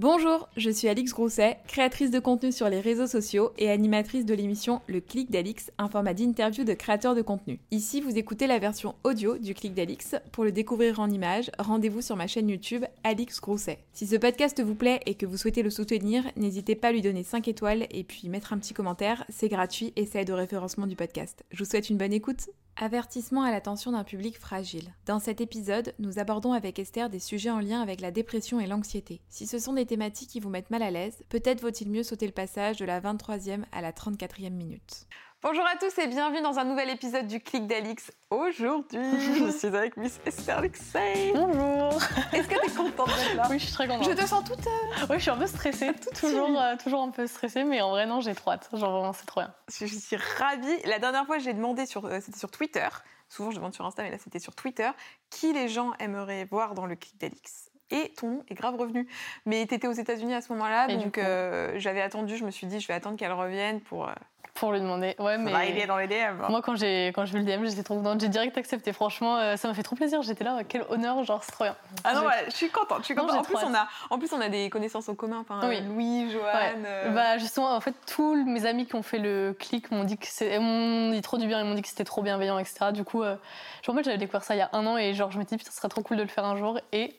Bonjour, je suis Alix Grousset, créatrice de contenu sur les réseaux sociaux et animatrice de l'émission Le Clic d'Alix, un format d'interview de créateurs de contenu. Ici, vous écoutez la version audio du Clic d'Alix. Pour le découvrir en images, rendez-vous sur ma chaîne YouTube Alix Grousset. Si ce podcast vous plaît et que vous souhaitez le soutenir, n'hésitez pas à lui donner 5 étoiles et puis mettre un petit commentaire, c'est gratuit et ça aide au référencement du podcast. Je vous souhaite une bonne écoute. Avertissement à l'attention d'un public fragile. Dans cet épisode, nous abordons avec Esther des sujets en lien avec la dépression et l'anxiété. Si ce sont des thématiques qui vous mettent mal à l'aise, peut-être vaut-il mieux sauter le passage de la 23e à la 34e minute. Bonjour à tous et bienvenue dans un nouvel épisode du Clic d'Alix. Aujourd'hui, je suis avec Miss Esther Alexei. Bonjour. Est-ce que t'es contente d'être là? Oui, je suis très contente. Je te sens toute. euh, Oui, je suis un peu stressée, toujours, euh, toujours un peu stressée, mais en vrai non, j'ai trop hâte. Genre vraiment, c'est trop bien. Je suis ravie. La dernière fois, j'ai demandé sur, euh, c'était sur Twitter. Souvent, je demande sur Insta, mais là, c'était sur Twitter. Qui les gens aimeraient voir dans le clic d'Alix? Et ton nom est grave revenu. Mais t'étais aux États-Unis à ce moment-là, Et donc coup euh, j'avais attendu. Je me suis dit, je vais attendre qu'elle revienne pour, euh, Pour lui demander. Ouais, mais arriver dans les DM. moi quand j'ai quand vu le DM, j'étais trop contente. J'ai direct accepté. Franchement, euh, ça m'a fait trop plaisir. J'étais là, quel honneur, genre c'est trop bien. Ah non, ouais, je suis contente. Je suis contente. En plus, on a, en plus, on a des connaissances en commun. Enfin, Oui. Louis, Joanne. Ouais. euh, Bah justement, en fait, tous mes amis qui ont fait le clic m'ont dit que c'est, m'ont dit trop du bien, ils m'ont dit que c'était trop bienveillant, etc. Du coup, euh, je me rappelle, j'avais découvert ça il y a un an et genre je me dis putain, ce serait trop cool de le faire un jour et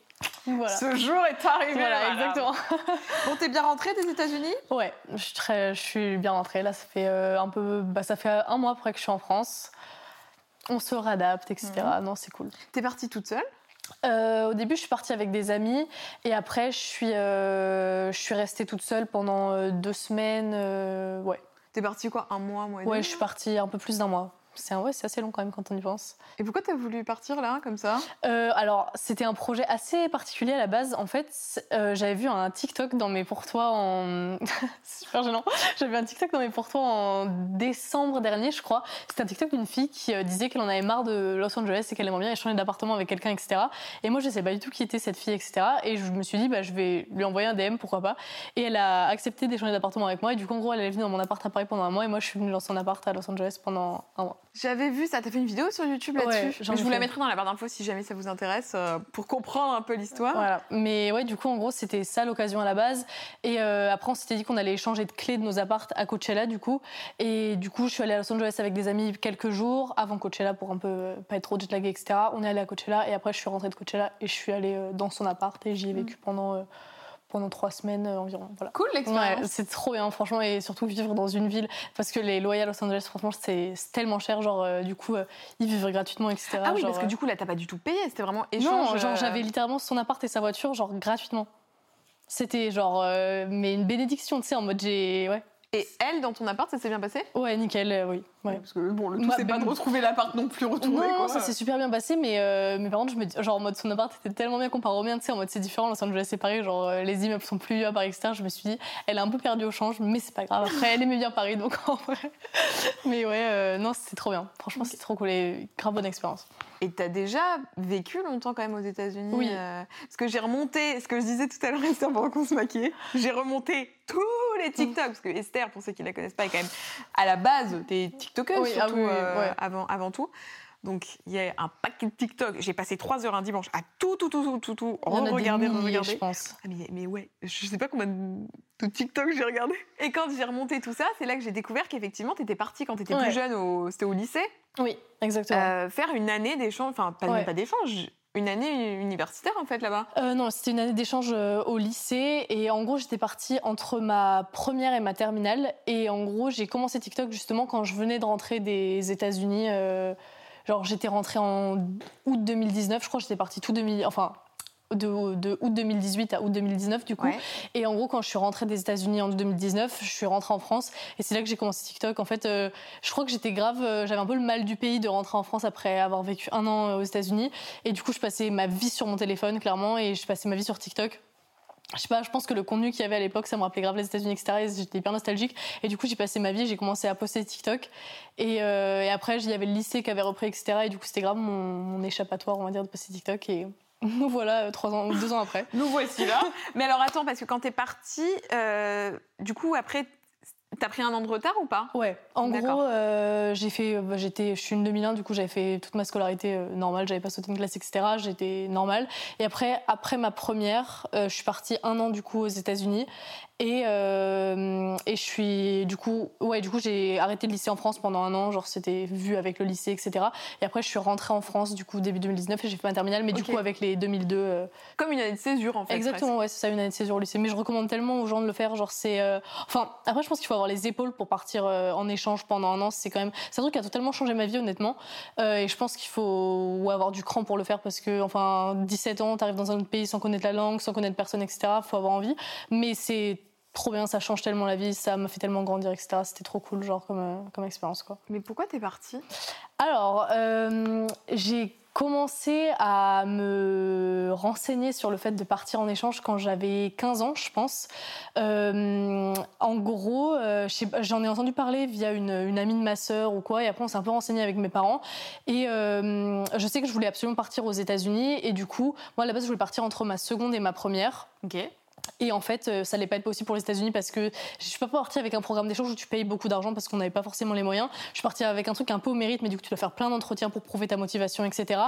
voilà. Ce jour est arrivé. Voilà, exactement. Bon, t'es bien rentrée des États-Unis? Ouais, je suis, très, je suis bien rentrée. Là, ça fait euh, un peu, bah, ça fait un mois après que je suis en France. On se réadapte, etc. Mhm. Non, c'est cool. T'es partie toute seule? Euh, au début, je suis partie avec des amis et après, je suis, euh, je suis restée toute seule pendant deux semaines. euh, ouais, T'es partie quoi? Un mois, mois et ouais, je suis partie un peu plus d'un mois. C'est ouais, c'est assez long quand même quand on y pense. Et pourquoi t'as voulu partir là, comme ça? Euh, alors, c'était un projet assez particulier à la base. En fait, euh, j'avais vu un TikTok dans mes pourtois en. c'est super gênant. J'avais vu un TikTok dans mes pourtois en décembre dernier, je crois. C'était un TikTok d'une fille qui euh, disait qu'elle en avait marre de Los Angeles et qu'elle aimerait bien échanger d'appartement avec quelqu'un, etc. Et moi, je sais pas du tout qui était cette fille, etc. Et je me suis dit, bah, je vais lui envoyer un DM, pourquoi pas. Et elle a accepté d'échanger d'appartement avec moi. Et du coup, en gros, elle est venue dans mon appart à Paris pendant un mois. Et moi, je suis venue dans son appart à Los Angeles pendant un mois. J'avais vu ça, t'as fait une vidéo sur YouTube là-dessus? je vous la mettrai dans la barre d'infos si jamais ça vous intéresse, euh, pour comprendre un peu l'histoire. Voilà. Mais ouais, du coup, en gros, c'était ça l'occasion à la base. Et euh, après, on s'était dit qu'on allait échanger de clés de nos appartes à Coachella, du coup. Et du coup, je suis allée à Los Angeles avec des amis quelques jours avant Coachella pour un peu euh, pas être trop jetlaguée, etc. On est allé à Coachella et après, je suis rentrée de Coachella et je suis allée dans son appart et j'y ai vécu pendant, euh, pendant trois semaines euh, environ. Voilà. Cool Ouais, l'expérience. c'est trop bien, franchement, et surtout vivre dans une ville, parce que les loyers à Los Angeles, franchement, c'est tellement cher, genre, euh, du coup, euh, ils vivent gratuitement, etc. ah oui, genre, parce que euh, du coup là t'as pas du tout payé, c'était vraiment non, échange. genre euh, j'avais littéralement son appart et sa voiture, genre gratuitement. C'était genre, mais une bénédiction, tu sais, en mode j'ai. Ouais, Et elle, dans ton appart, ça s'est bien passé? Ouais nickel, euh, oui. Ouais. Parce que bon, le tout c'est pas de retrouver l'appart non plus retrouvé. Non, quoi. ça s'est super bien passé, mais, euh, mais par contre, je me dis, genre en mode son appart était tellement bien comparé au mien, tu sais, en mode c'est différent, Los Angeles c'est pareil, genre euh, les immeubles sont plus vieux à Paris, etc. Je me suis dit, elle a un peu perdu au change, mais c'est pas grave. Après, elle aimait bien Paris, donc en vrai. Mais ouais, euh, non, c'était trop bien. Franchement, c'était trop cool et grave bonne expérience. Et t'as déjà vécu longtemps quand même aux États-Unis Oui. euh, Parce que j'ai remonté, ce que je disais tout à l'heure, Esther, pendant qu'on se maquillait, j'ai remonté tous les TikTok, parce que Esther, pour ceux qui la connaissent pas, est quand même à la base, t'es TikTokeuse Oui, ah surtout oui, oui, euh, ouais. avant, avant tout. Donc il y a un paquet de TikTok. J'ai passé trois heures un dimanche à tout, tout, tout, tout, tout, tout, regarder, regarder. je pense. Ah, mais, mais ouais, je sais pas combien de de TikTok j'ai regardé. Et quand j'ai remonté tout ça, c'est là que j'ai découvert qu'effectivement, t'étais partie quand t'étais Ouais. plus jeune, au, c'était au lycée, Oui, exactement. euh, faire une année d'échange, enfin pas, Ouais. pas d'échange, une année universitaire en fait là-bas. Euh, non, c'était une année d'échange euh, au lycée et en gros j'étais partie entre ma première et ma terminale et en gros j'ai commencé TikTok justement quand je venais de rentrer des États-Unis. euh, genre j'étais rentrée en août 2019, je crois que j'étais partie tout 2000, enfin de, de août 2018 à août 2019 du coup. Ouais. Et en gros, quand je suis rentrée des États-Unis en 2019, je suis rentrée en France et c'est là que j'ai commencé TikTok. En fait, euh, je crois que j'étais grave, euh, j'avais un peu le mal du pays de rentrer en France après avoir vécu un an euh, aux États-Unis. Et du coup, je passais ma vie sur mon téléphone, clairement, et je passais ma vie sur TikTok. Je sais pas, je pense que le contenu qu'il y avait à l'époque, ça me rappelait grave les États-Unis, etc. Et j'étais hyper nostalgique. Et du coup, j'ai passé ma vie, j'ai commencé à poster TikTok. Et, euh, et après, il y avait le lycée qui avait repris, etc. Et du coup, c'était grave mon, échappatoire, on va dire, de poster TikTok. Et nous voilà, trois ans, deux ans après. Nous voici là. Mais alors attends, parce que quand t'es partie, euh, du coup après, T'as pris un an de retard ou pas? Ouais. En gros, euh, j'ai fait, bah, j'étais, je suis une 2001, du coup j'avais fait toute ma scolarité euh, normale, j'avais pas sauté une classe, etc. J'étais normale. Et après, après ma première, euh, je suis partie un an du coup aux États-Unis. Et, euh, et je suis du coup, ouais, du coup j'ai arrêté le lycée en France pendant un an, genre c'était vu avec le lycée, etc. Et après je suis rentrée en France du coup début 2019 et j'ai fait ma terminale, mais du coup avec les 2002. Euh, Comme une année de césure en fait. Exactement, ouais, c'est ça une année de césure au lycée. Mais je recommande tellement aux gens de le faire, genre c'est, euh, enfin après je pense qu'il faut avoir les épaules pour partir en échange pendant un an. C'est quand même, c'est un truc qui a totalement changé ma vie honnêtement. et je pense qu'il faut avoir du cran pour le faire parce que enfin 17 ans, t'arrives dans un autre pays sans connaître la langue, sans connaître personne, etc. Faut avoir envie. Mais c'est trop bien, ça change tellement la vie, ça m'a fait tellement grandir, etc. C'était trop cool, genre, comme, euh, comme expérience, quoi. Mais pourquoi t'es partie? Alors, euh, j'ai commencé à me renseigner sur le fait de partir en échange quand j'avais 15 ans, je pense. Euh, en gros, j'en ai entendu parler via une, une, amie de ma sœur ou quoi, et après on s'est un peu renseigné avec mes parents. Et je sais que je voulais absolument partir aux États-Unis, et du coup, moi à la base je voulais partir entre ma seconde et ma première. Ok. Et en fait, euh, ça n'allait pas être possible pour les États-Unis parce que je suis pas partie avec un programme d'échange où tu payes beaucoup d'argent parce qu'on n'avait pas forcément les moyens. Je suis partie avec un truc un peu au mérite, mais du coup, tu dois faire plein d'entretiens pour prouver ta motivation, etc.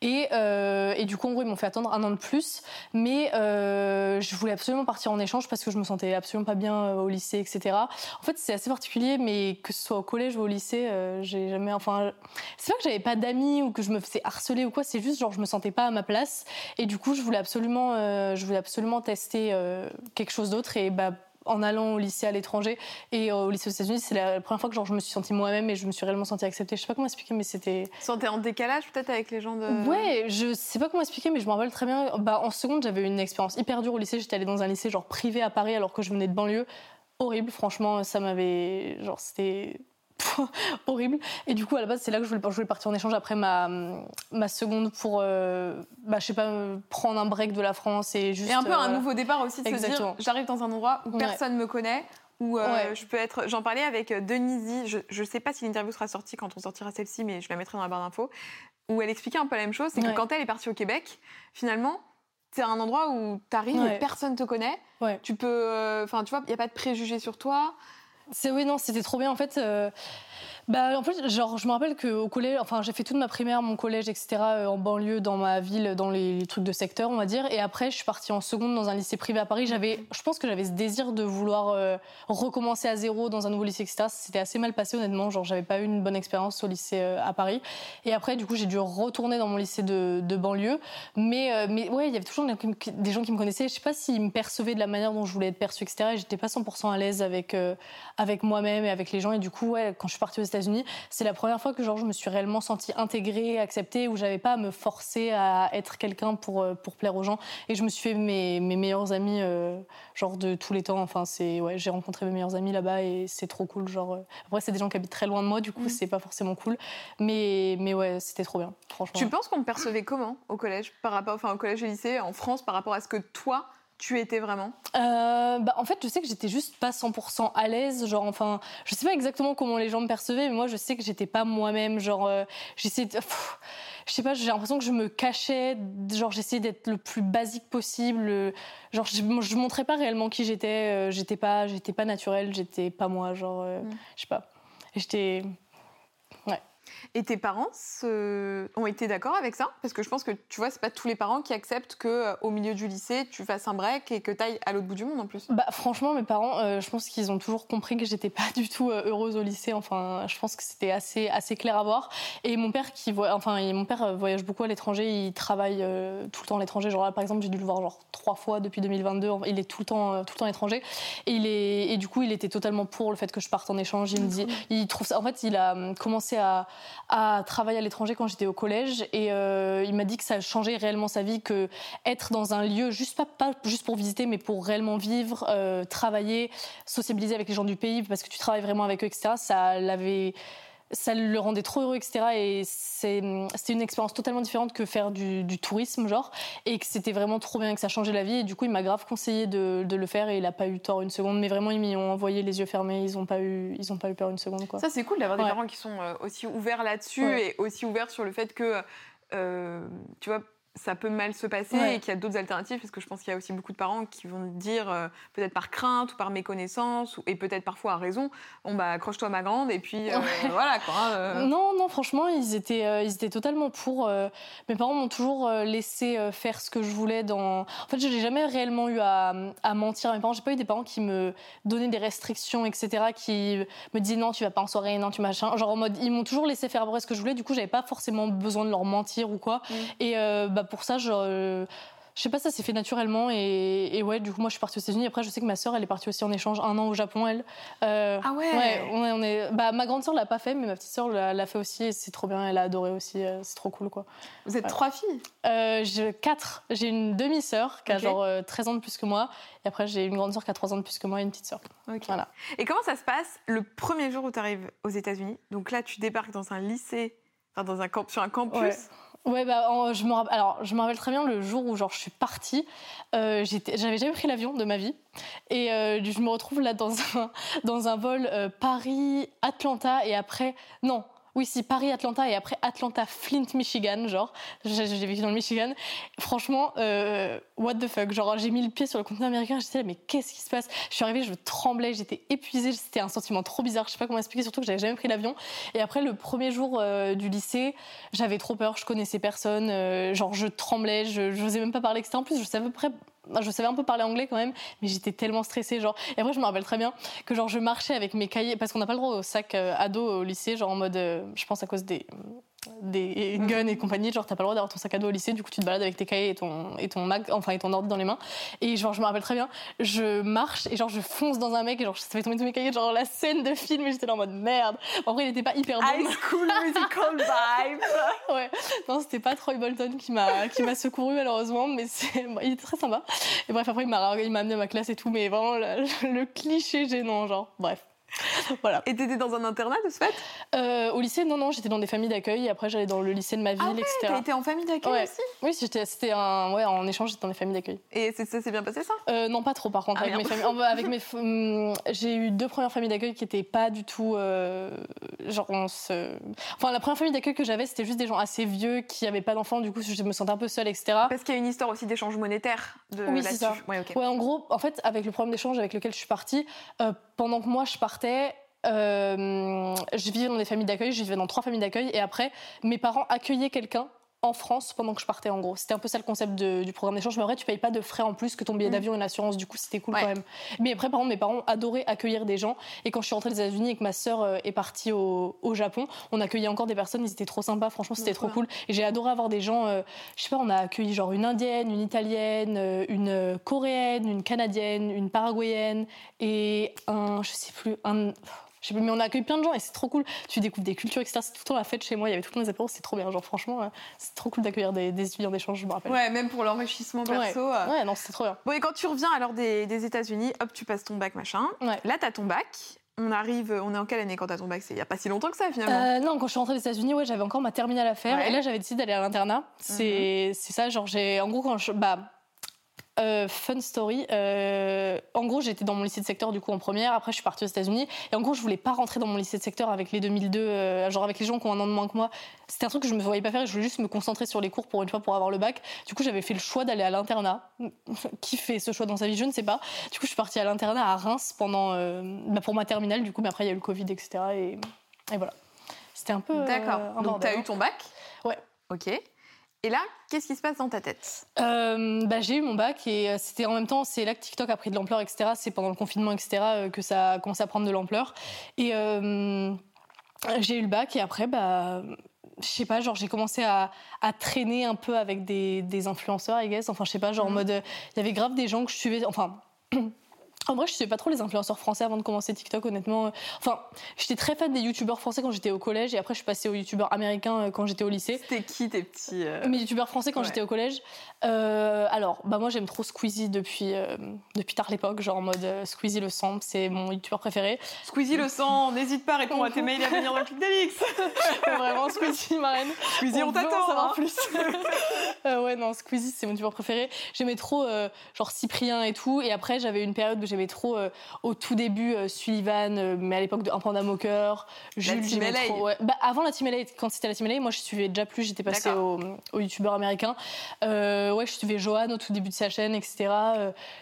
Et, euh, et du coup, en gros, ils m'ont fait attendre un an de plus. Mais euh, je voulais absolument partir en échange parce que je me sentais absolument pas bien au lycée, etc. En fait, c'est assez particulier, mais que ce soit au collège ou au lycée, euh, j'ai jamais. Enfin, c'est pas que j'avais pas d'amis ou que je me faisais harceler ou quoi. C'est juste genre je me sentais pas à ma place. Et du coup, je voulais absolument, je voulais absolument tester euh, quelque chose d'autre et bah en allant au lycée à l'étranger et au lycée aux États-Unis, c'est la première fois que genre, je me suis sentie moi-même et je me suis réellement sentie acceptée. Je sais pas comment expliquer, mais c'était. Sentais en décalage peut-être avec les gens de. Ouais, je sais pas comment expliquer, mais je me rappelle très bien. Bah, en seconde, j'avais une expérience hyper dure au lycée. J'étais allée dans un lycée genre privé à Paris alors que je venais de banlieue. Horrible, franchement, ça m'avait. Genre, c'était horrible. Et du coup, à la base, c'est là que je voulais, je voulais, partir en échange après ma, ma seconde pour, euh, bah, je sais pas, prendre un break de la France et juste. Et un peu un nouveau départ aussi de se dire, j'arrive dans un endroit où personne me connaît. Où euh, je peux être. J'en parlais avec euh, Denise, je, je sais pas si l'interview sera sortie quand on sortira celle-ci, mais je la mettrai dans la barre d'infos, où elle expliquait un peu la même chose. C'est que quand elle est partie au Québec, finalement, c'est un endroit où tu arrives et personne te connaît. Tu peux. Enfin, tu vois, il n'y a pas de préjugés sur toi. C'est oui non c'était trop bien en fait euh, bah, en fait, genre, je me rappelle qu'au collège, enfin, j'ai fait toute ma primaire, mon collège, etc., euh, en banlieue, dans ma ville, dans les, trucs de secteur, on va dire. Et après, je suis partie en seconde dans un lycée privé à Paris. J'avais, je pense que j'avais ce désir de vouloir euh, recommencer à zéro dans un nouveau lycée, etc. C'était assez mal passé, honnêtement. Genre, j'avais pas eu une bonne expérience au lycée euh, à Paris. Et après, du coup, j'ai dû retourner dans mon lycée de, de banlieue. Mais, mais ouais, il y avait toujours des gens qui me connaissaient. Je sais pas s'ils me percevaient de la manière dont je voulais être perçue, etc. Et j'étais pas 100% à l'aise avec, avec moi-même et avec les gens. Et du coup, ouais, quand je suis partie aux États-Unis, c'est la première fois que genre, je me suis réellement sentie intégrée, acceptée, où j'avais pas à me forcer à être quelqu'un pour, euh, pour plaire aux gens. Et je me suis fait mes, mes meilleurs amis, euh, genre de tous les temps. Enfin, c'est, ouais, j'ai rencontré mes meilleurs amis là-bas et c'est trop cool. Genre, euh. Après, c'est des gens qui habitent très loin de moi, du coup, mhm. c'est pas forcément cool. Mais, mais ouais, c'était trop bien, franchement. Tu penses qu'on me percevait comment au collège, par rapport, enfin, au collège et lycée, en France, par rapport à ce que toi, tu étais vraiment euh, bah, En fait, je sais que j'étais juste pas 100% à l'aise. Genre, enfin, je sais pas exactement comment les gens me percevaient, mais moi, je sais que j'étais pas moi-même. Genre, euh, j'essayais de. je sais pas, j'ai l'impression que je me cachais. Genre, j'essayais d'être le plus basique possible. Genre, je, je montrais pas réellement qui j'étais. Euh, j'étais pas, j'étais pas naturelle, j'étais pas moi. Genre, euh, mm. je sais pas. J'étais. Et tes parents ont été d'accord avec ça? Parce que je pense que tu vois, c'est pas tous les parents qui acceptent que euh, au milieu du lycée, tu fasses un break et que tu ailles à l'autre bout du monde en plus. Bah franchement, mes parents, euh, je pense qu'ils ont toujours compris que j'étais pas du tout euh, heureuse au lycée. Enfin, je pense que c'était assez assez clair à voir. Et mon père qui voit, enfin, mon père voyage beaucoup à l'étranger. Il travaille tout le temps à l'étranger. Genre là, par exemple, j'ai dû le voir genre trois fois depuis 2022. Il est tout le temps tout le temps à l'étranger. Et il est et du coup, il était totalement pour le fait que je parte en échange. Il me dit, il trouve ça. En fait, il a hum, commencé à à travailler à l'étranger quand j'étais au collège et euh, il m'a dit que ça changeait réellement sa vie, que être dans un lieu juste pas, juste pour visiter, mais pour réellement vivre, euh, travailler, sociabiliser avec les gens du pays parce que tu travailles vraiment avec eux, etc. Ça l'avait ça le rendait trop heureux, etc. Et c'était une expérience totalement différente que faire du, tourisme, genre. Et que c'était vraiment trop bien, que ça changeait la vie. Et du coup, il m'a grave conseillé de, le faire et il a pas eu tort une seconde. Mais vraiment, ils m'y ont envoyé les yeux fermés. Ils ont pas eu, ils ont pas eu peur une seconde, quoi. Ça, c'est cool d'avoir des parents qui sont euh, aussi ouverts là-dessus et aussi ouverts sur le fait que, euh, tu vois, ça peut mal se passer et qu'il y a d'autres alternatives parce que je pense qu'il y a aussi beaucoup de parents qui vont dire euh, peut-être par crainte ou par méconnaissance ou, et peut-être parfois à raison bon bah accroche-toi ma grande et puis euh, voilà quoi hein, non non franchement ils étaient ils étaient totalement pour mes parents m'ont toujours laissé faire ce que je voulais dans en fait je n'ai jamais réellement eu à, à mentir à mes parents. J'ai pas eu des parents qui me donnaient des restrictions etc qui me disaient non tu vas pas en soirée non tu machin genre en mode ils m'ont toujours laissé faire à peu près ce que je voulais. Du coup j'avais pas forcément besoin de leur mentir ou quoi. Mm. et bah, pour ça, je, je sais pas, ça s'est fait naturellement. Et, ouais, du coup, moi, je suis partie aux États-Unis. Après, je sais que ma sœur, elle est partie aussi en échange un an au Japon, elle. Euh, ah ouais. ouais on est, bah, Ma grande sœur l'a pas fait, mais ma petite sœur l'a fait aussi. Et c'est trop bien, elle a adoré aussi. Euh, c'est trop cool, quoi. Vous êtes trois filles? Euh, J'ai quatre. J'ai une demi-sœur qui a genre 13 ans de plus que moi. Et après, j'ai une grande sœur qui a 3 ans de plus que moi et une petite sœur. Voilà. Et comment ça se passe le premier jour où tu arrives aux États-Unis? Donc là, tu débarques dans un lycée, enfin, dans un camp, sur un campus. Ouais, bah, je me rappelle, alors je me rappelle très bien le jour où genre je suis partie. Euh, j'avais jamais pris l'avion de ma vie et euh, je me retrouve là dans un dans un vol euh, Paris Atlanta et après non oui, si Paris, Atlanta et après Atlanta, Flint, Michigan, genre, j'ai vécu dans le Michigan. Franchement, euh, what the fuck, genre, j'ai mis le pied sur le continent américain, j'étais là, mais qu'est-ce qui se passe? Je suis arrivée, je tremblais, j'étais épuisée, c'était un sentiment trop bizarre, je sais pas comment expliquer, surtout que j'avais jamais pris l'avion. Et après, le premier jour euh, du lycée, j'avais trop peur, je connaissais personne, euh, genre, je tremblais, je n'osais même pas parler, etc. En plus, je savais à peu près je savais un peu parler anglais quand même, mais j'étais tellement stressée, genre. Et après, je me rappelle très bien que genre je marchais avec mes cahiers parce qu'on n'a pas le droit au sac euh, ado au lycée, genre en mode, euh, je pense à cause des des mm. guns et compagnie, genre t'as pas le droit d'avoir ton sac à dos au lycée, du coup tu te balades avec tes cahiers et ton, et ton mag, enfin et ton ordi dans les mains. Et genre je me rappelle très bien, je marche et genre je fonce dans un mec et genre ça fait tomber tous mes cahiers, genre la scène de film et j'étais là en mode merde. En vrai il était pas hyper bon. High school musical vibe. ouais, non c'était pas Troy Bolton qui m'a qui m'a secouru malheureusement, mais c'est, il était très sympa. Et bref après il m'a il m'a amené à ma classe et tout, mais vraiment le cliché gênant genre bref. voilà. Et t'étais dans un internat de ce fait? Euh, Au lycée, non, non, j'étais dans des familles d'accueil. Après, j'allais dans le lycée de ma ville, ah ouais, etc. T'as été en famille d'accueil aussi? Oui, c'était un, ouais, en échange, j'étais dans des familles d'accueil. Et ça s'est bien passé ça? Euh, Non, pas trop par contre. Ah, avec, mes familles, avec mes, hum, j'ai eu deux premières familles d'accueil qui étaient pas du tout, euh, genre on se, enfin la première famille d'accueil que j'avais, c'était juste des gens assez vieux qui avaient pas d'enfants. Du coup, je me sentais un peu seule, etc. Parce qu'il y a une histoire aussi d'échange monétaire. De oui, c'est ça. Ouais, ouais, en gros, en fait, avec le problème d'échange avec lequel je suis partie, pendant que moi je partais, euh, je vivais dans des familles d'accueil, je vivais dans trois familles d'accueil, et après, mes parents accueillaient quelqu'un en France pendant que je partais en gros. C'était un peu ça le concept du programme d'échange. Mais après, tu payes pas de frais en plus que ton billet mm. d'avion et l'assurance. Du coup, c'était cool quand même. Mais après, par exemple, mes parents adoraient accueillir des gens. Et quand je suis rentrée des États-Unis et que ma sœur euh, est partie au, Japon, on accueillait encore des personnes. Ils étaient trop sympas. Franchement, c'était trop cool. Et j'ai adoré avoir des gens. Euh, je sais pas, on a accueilli genre une indienne, une italienne, euh, une coréenne, une canadienne, une paraguayenne et un, je sais plus, un je sais mais on a accueilli plein de gens et c'est trop cool. Tu découvres des cultures, etc. C'est tout le temps la fête chez moi. Il y avait tout le temps des apéros. C'est trop bien. Genre, franchement, euh, c'est trop cool d'accueillir des, étudiants d'échange, je me rappelle. Ouais, même pour l'enrichissement perso. Euh. Ouais, non, c'est trop bien. Bon, et quand tu reviens alors des, des États-Unis, hop, tu passes ton bac, machin. Ouais. Là, t'as ton bac. On arrive, on est en quelle année quand t'as ton bac? C'est il y a pas si longtemps que ça finalement. Euh, non, quand je suis rentrée des États-Unis, ouais, j'avais encore ma terminale à faire et là j'avais décidé d'aller à l'internat. C'est c'est ça, genre j'ai en gros quand je bah euh, fun story. Euh, en gros, j'étais dans mon lycée de secteur du coup en première. Après, je suis partie aux États-Unis. Et en gros, je voulais pas rentrer dans mon lycée de secteur avec les 2002, euh, genre avec les gens qui ont un an de moins que moi. C'était un truc que je me voyais pas faire. Et je voulais juste me concentrer sur les cours pour une fois pour avoir le bac. Du coup, j'avais fait le choix d'aller à l'internat. qui fait ce choix dans sa vie? Je ne sais pas. Du coup, je suis partie à l'internat à Reims pendant bah, pour ma terminale. Du coup, mais après, il y a eu le Covid, etc. Et, et voilà. C'était un peu. D'accord. Donc, t'as eu ton bac? Ouais. Ok. Et là, qu'est-ce qui se passe dans ta tête? Euh, bah, J'ai eu mon bac et euh, c'était en même temps, c'est là que TikTok a pris de l'ampleur, etc. C'est pendant le confinement, etc. Euh, que ça a commencé à prendre de l'ampleur. Et j'ai eu le bac et après, bah, je sais pas, genre j'ai commencé à, traîner un peu avec des, des influenceurs, I guess. Enfin, je sais pas, genre en mhm. mode, il y avait grave des gens que je suivais, enfin. En vrai, je sais pas trop les influenceurs français avant de commencer TikTok, honnêtement. Enfin, j'étais très fan des youtubeurs français quand j'étais au collège et après je suis passée aux youtubeurs américains euh, quand j'étais au lycée. C'était qui tes petits euh, Mes youtubeurs français quand j'étais au collège. Euh, alors, bah moi j'aime trop Squeezie depuis depuis tard l'époque, genre en mode Squeezie le sang, c'est mon youtubeur préféré. Squeezie le sang, n'hésite pas à répondre à tes mails à venir dans le clic d'Alix. Vraiment Squeezie ma reine. Squeezie on, t'attend. savoir hein. plus. ouais non Squeezie c'est mon youtubeur préféré. J'aimais trop genre Cyprien et tout et après j'avais une période où j'aimais trop au tout début Sullivan, mais à l'époque de Un Panda Moqueur, Jules, j'aimais trop. Bah, avant la Team LA, quand c'était la Team LA, moi je suivais déjà plus, j'étais passée au, au youtubeur américain. ouais, je suivais Johan au tout début de sa chaîne, etc.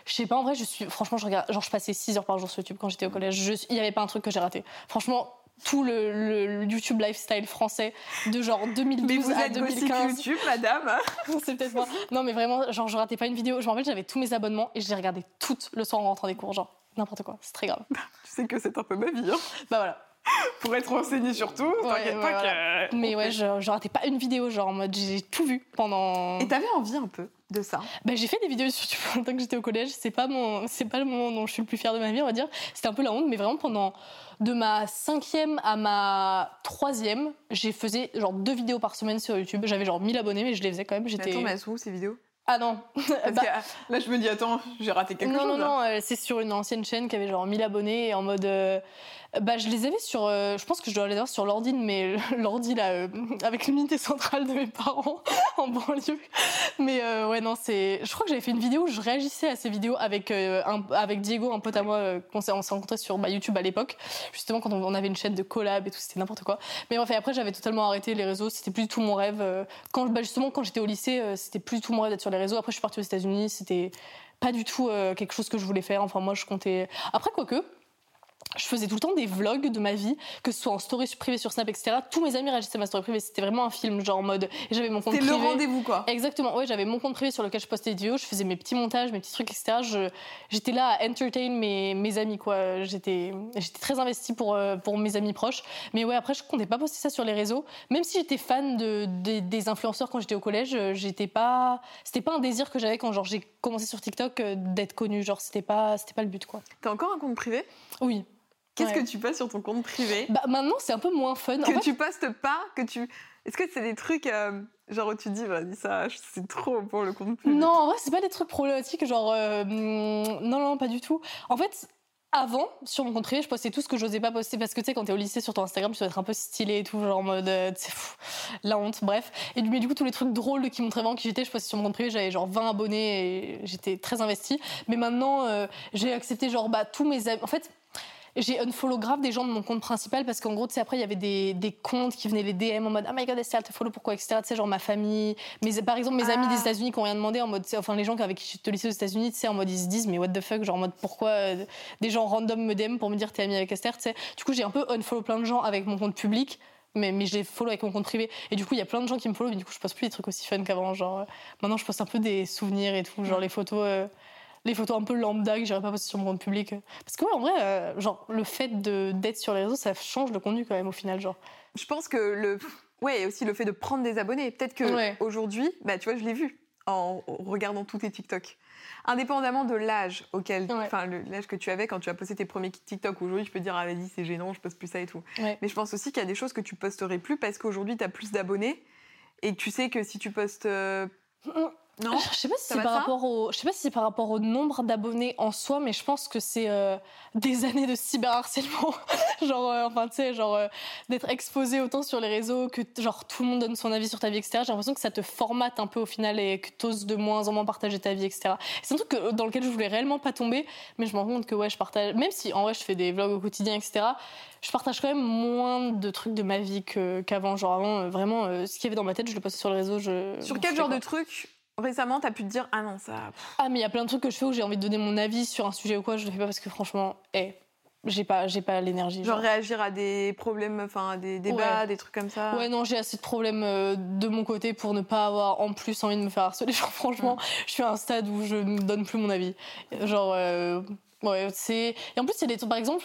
je sais pas, en vrai, je suis, franchement, je regarde, genre je passais 6 heures par jour sur YouTube quand j'étais au collège. Il n'y avait pas un truc que j'ai raté. Franchement, tout le, YouTube lifestyle français de genre 2012 mais vous à êtes 2015. YouTube, madame. c'est peut-être moi. Non, mais vraiment, genre, je ratais pas une vidéo. Je me rappelle, j'avais tous mes abonnements et je les regardais toutes le soir en rentrant des cours. Genre, n'importe quoi. C'est très grave. tu sais que c'est un peu ma vie. Hein. Bah voilà. Pour être renseigné sur tout, t'inquiète pas que. Mais ouais, je, je ratais pas une vidéo, genre en mode j'ai tout vu pendant. Et t'avais envie un peu de ça bah, J'ai fait des vidéos sur YouTube pendant que j'étais au collège. C'est pas, mon, c'est pas le moment dont je suis le plus fière de ma vie, on va dire. C'était un peu la honte, mais vraiment pendant de ma cinquième à ma troisième, j'ai faisais genre deux vidéos par semaine sur YouTube. J'avais genre 1000 abonnés, mais je les faisais quand même. J'étais... attends, mais elles sont où ces vidéos? Ah non. Bah, là, je me dis, attends, j'ai raté quelque chose. Non, non, non, euh, c'est sur une ancienne chaîne qui avait genre 1000 abonnés en mode. Euh, bah, je les avais sur. Euh, je pense que je dois les avoir sur l'ordi, mais l'ordi là, euh, avec l'unité centrale de mes parents en banlieue. Mais euh, ouais, non, c'est. Je crois que j'avais fait une vidéo où je réagissais à ces vidéos avec, un, avec Diego, un pote à moi, qu'on s'est rencontré sur bah, YouTube à l'époque. Justement, quand on, avait une chaîne de collab et tout, c'était n'importe quoi. Mais enfin, après, j'avais totalement arrêté les réseaux. C'était plus du tout mon rêve. Quand, bah, justement, quand j'étais au lycée, c'était plus du tout mon rêve d'être sur les réseaux. Après, je suis partie aux États-Unis. C'était pas du tout quelque chose que je voulais faire. Enfin, moi, je comptais. Après, quoique je faisais tout le temps des vlogs de ma vie, que ce soit en story privée sur Snap, etc. Tous mes amis réagissaient à ma story privée. C'était vraiment un film, genre en mode. J'avais mon compte privé. C'était le rendez-vous, quoi. Exactement. Ouais, j'avais mon compte privé sur lequel je postais des vidéos. Je faisais mes petits montages, mes petits trucs, etc. J'étais là à entertain mes, mes amis, quoi. J'étais très investie pour, euh, pour mes amis proches. Mais ouais, après, je comptais pas poster ça sur les réseaux. Même si j'étais fan de, des influenceurs quand j'étais au collège, j'étais pas. C'était pas un désir que j'avais quand j'ai commencé sur TikTok euh, d'être connue. Genre, c'était pas, pas le but, quoi. T'as encore un compte privé? Oui. Qu'est-ce que tu passes sur ton compte privé Bah maintenant c'est un peu moins fun. Que tu postes pas, que tu. Est-ce que c'est des trucs euh, genre où tu dis vas-y ça c'est trop pour le compte privé? Non en vrai c'est pas des trucs problématiques genre euh, non non pas du tout. En fait avant, sur mon compte privé, je postais tout ce que j'osais pas poster parce que tu sais, quand t'es au lycée sur ton Instagram, tu dois être un peu stylé et tout, genre en mode, euh, la honte, bref. Et mais du coup, tous les trucs drôles qui montraient vraiment qui j'étais, je postais sur mon compte privé, j'avais genre 20 abonnés et j'étais très investie. Mais maintenant, j'ai accepté genre, bah, tous mes amis. En fait, j'ai unfollow grave des gens de mon compte principal parce qu'en gros, tu sais, après, il y avait des, des, comptes qui venaient les DM en mode Oh my god, Estelle, te follow, pourquoi, etc. Tu sais, genre ma famille. Mais par exemple, mes amis des ah. États-Unis qui ont rien demandé en mode, enfin, les gens avec qui je te lycée aux États-Unis, tu sais, en mode, ils se disent Mais what the fuck, genre en mode, pourquoi euh, des gens random me DM pour me dire T'es ami avec Esther, tu sais. Du coup, j'ai un peu unfollow plein de gens avec mon compte public mais, mais je les follow avec mon compte privé. Et du coup, il y a plein de gens qui me follow, mais du coup, je poste plus des trucs aussi fun qu'avant. Genre, euh, maintenant, je poste un peu des souvenirs et tout, genre les photos. Euh, les photos un peu lambda que j'irais pas poster sur mon compte public. Parce que ouais, en vrai, euh, genre le fait d'être sur les réseaux, ça change le contenu quand même au final, genre. Je pense que le ouais, aussi le fait de prendre des abonnés. Peut-être que aujourd'hui, bah tu vois, je l'ai vu en regardant tous tes TikTok. Indépendamment de l'âge auquel, enfin l'âge que tu avais quand tu as posté tes premiers TikTok, aujourd'hui tu peux dire ah vas-y c'est gênant, je poste plus ça et tout. Mais je pense aussi qu'il y a des choses que tu posterais plus parce qu'aujourd'hui tu as plus d'abonnés et que tu sais que si tu postes euh, non Je sais pas si c'est par rapport au, je sais pas si c'est par rapport au nombre d'abonnés en soi, mais je pense que c'est euh, des années de cyberharcèlement, genre, euh, enfin tu sais, genre euh, d'être exposé autant sur les réseaux que genre tout le monde donne son avis sur ta vie, etc. J'ai l'impression que ça te formate un peu au final et que t'oses de moins en moins partager ta vie, etc. C'est un truc dans lequel je voulais réellement pas tomber, mais je me rends compte que ouais, je partage, même si en vrai je fais des vlogs au quotidien, etc. Je partage quand même moins de trucs de ma vie qu'avant. Genre avant, vraiment, ce qu'il y avait dans ma tête, je le postais sur les réseaux. Je, sur quel genre de trucs récemment, t'as pu te dire ah non ça. Ah mais il y a plein de trucs que je fais où j'ai envie de donner mon avis sur un sujet ou quoi, je le fais pas parce que franchement, eh, j'ai pas, j'ai pas l'énergie. Genre, réagir à des problèmes, enfin à des débats, des trucs comme ça. Ouais non, j'ai assez de problèmes euh, de mon côté pour ne pas avoir en plus envie de me faire harceler. Genre franchement, je suis à un stade où je ne donne plus mon avis. Genre euh, ouais c'est et en plus il y a des trucs par exemple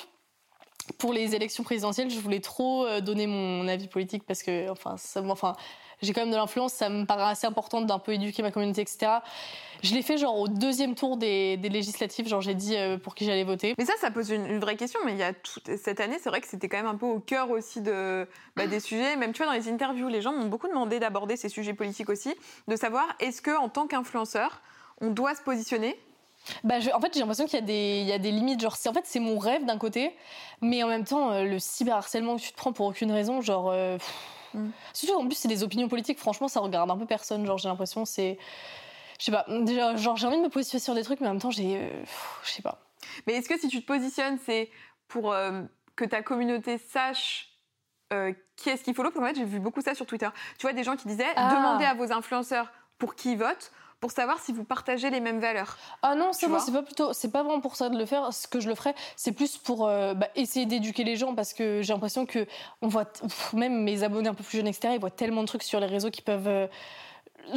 pour les élections présidentielles, je voulais trop euh, donner mon avis politique parce que enfin ça, enfin j'ai quand même de l'influence, ça me paraît assez important d'un peu éduquer ma communauté, etc. Je l'ai fait genre au deuxième tour des, législatives, genre j'ai dit euh, pour qui j'allais voter. Mais ça, ça pose une, vraie question. Mais il y a cette année, c'est vrai que c'était quand même un peu au cœur aussi de, bah, des sujets. Même tu vois, dans les interviews, les gens m'ont beaucoup demandé d'aborder ces sujets politiques aussi, de savoir est-ce que en tant qu'influenceur, on doit se positionner? Bah, en fait, j'ai l'impression qu'il y, a des, il y a des limites. Genre, en fait, c'est mon rêve d'un côté, mais en même temps, euh, le cyberharcèlement que tu te prends pour aucune raison, genre. Euh, Mm. Surtout en plus, c'est des opinions politiques, franchement, ça regarde un peu personne. Genre, j'ai l'impression, c'est. Je sais pas, déjà, genre, j'ai envie de me positionner sur des trucs, mais en même temps, j'ai. Euh, je sais pas. Mais est-ce que si tu te positionnes, c'est pour euh, que ta communauté sache euh, qui est-ce qu'il follow Parce qu'en fait, j'ai vu beaucoup ça sur Twitter. Tu vois, des gens qui disaient Ah. demandez à vos influenceurs pour qui ils votent pour savoir si vous partagez les mêmes valeurs. Ah non, c'est moi, c'est pas plutôt, c'est pas vraiment pour ça de le faire. Ce que je le ferais, c'est plus pour euh, bah, essayer d'éduquer les gens parce que j'ai l'impression que on voit, pff, même mes abonnés un peu plus jeunes, etc. Ils voient tellement de trucs sur les réseaux qui peuvent euh,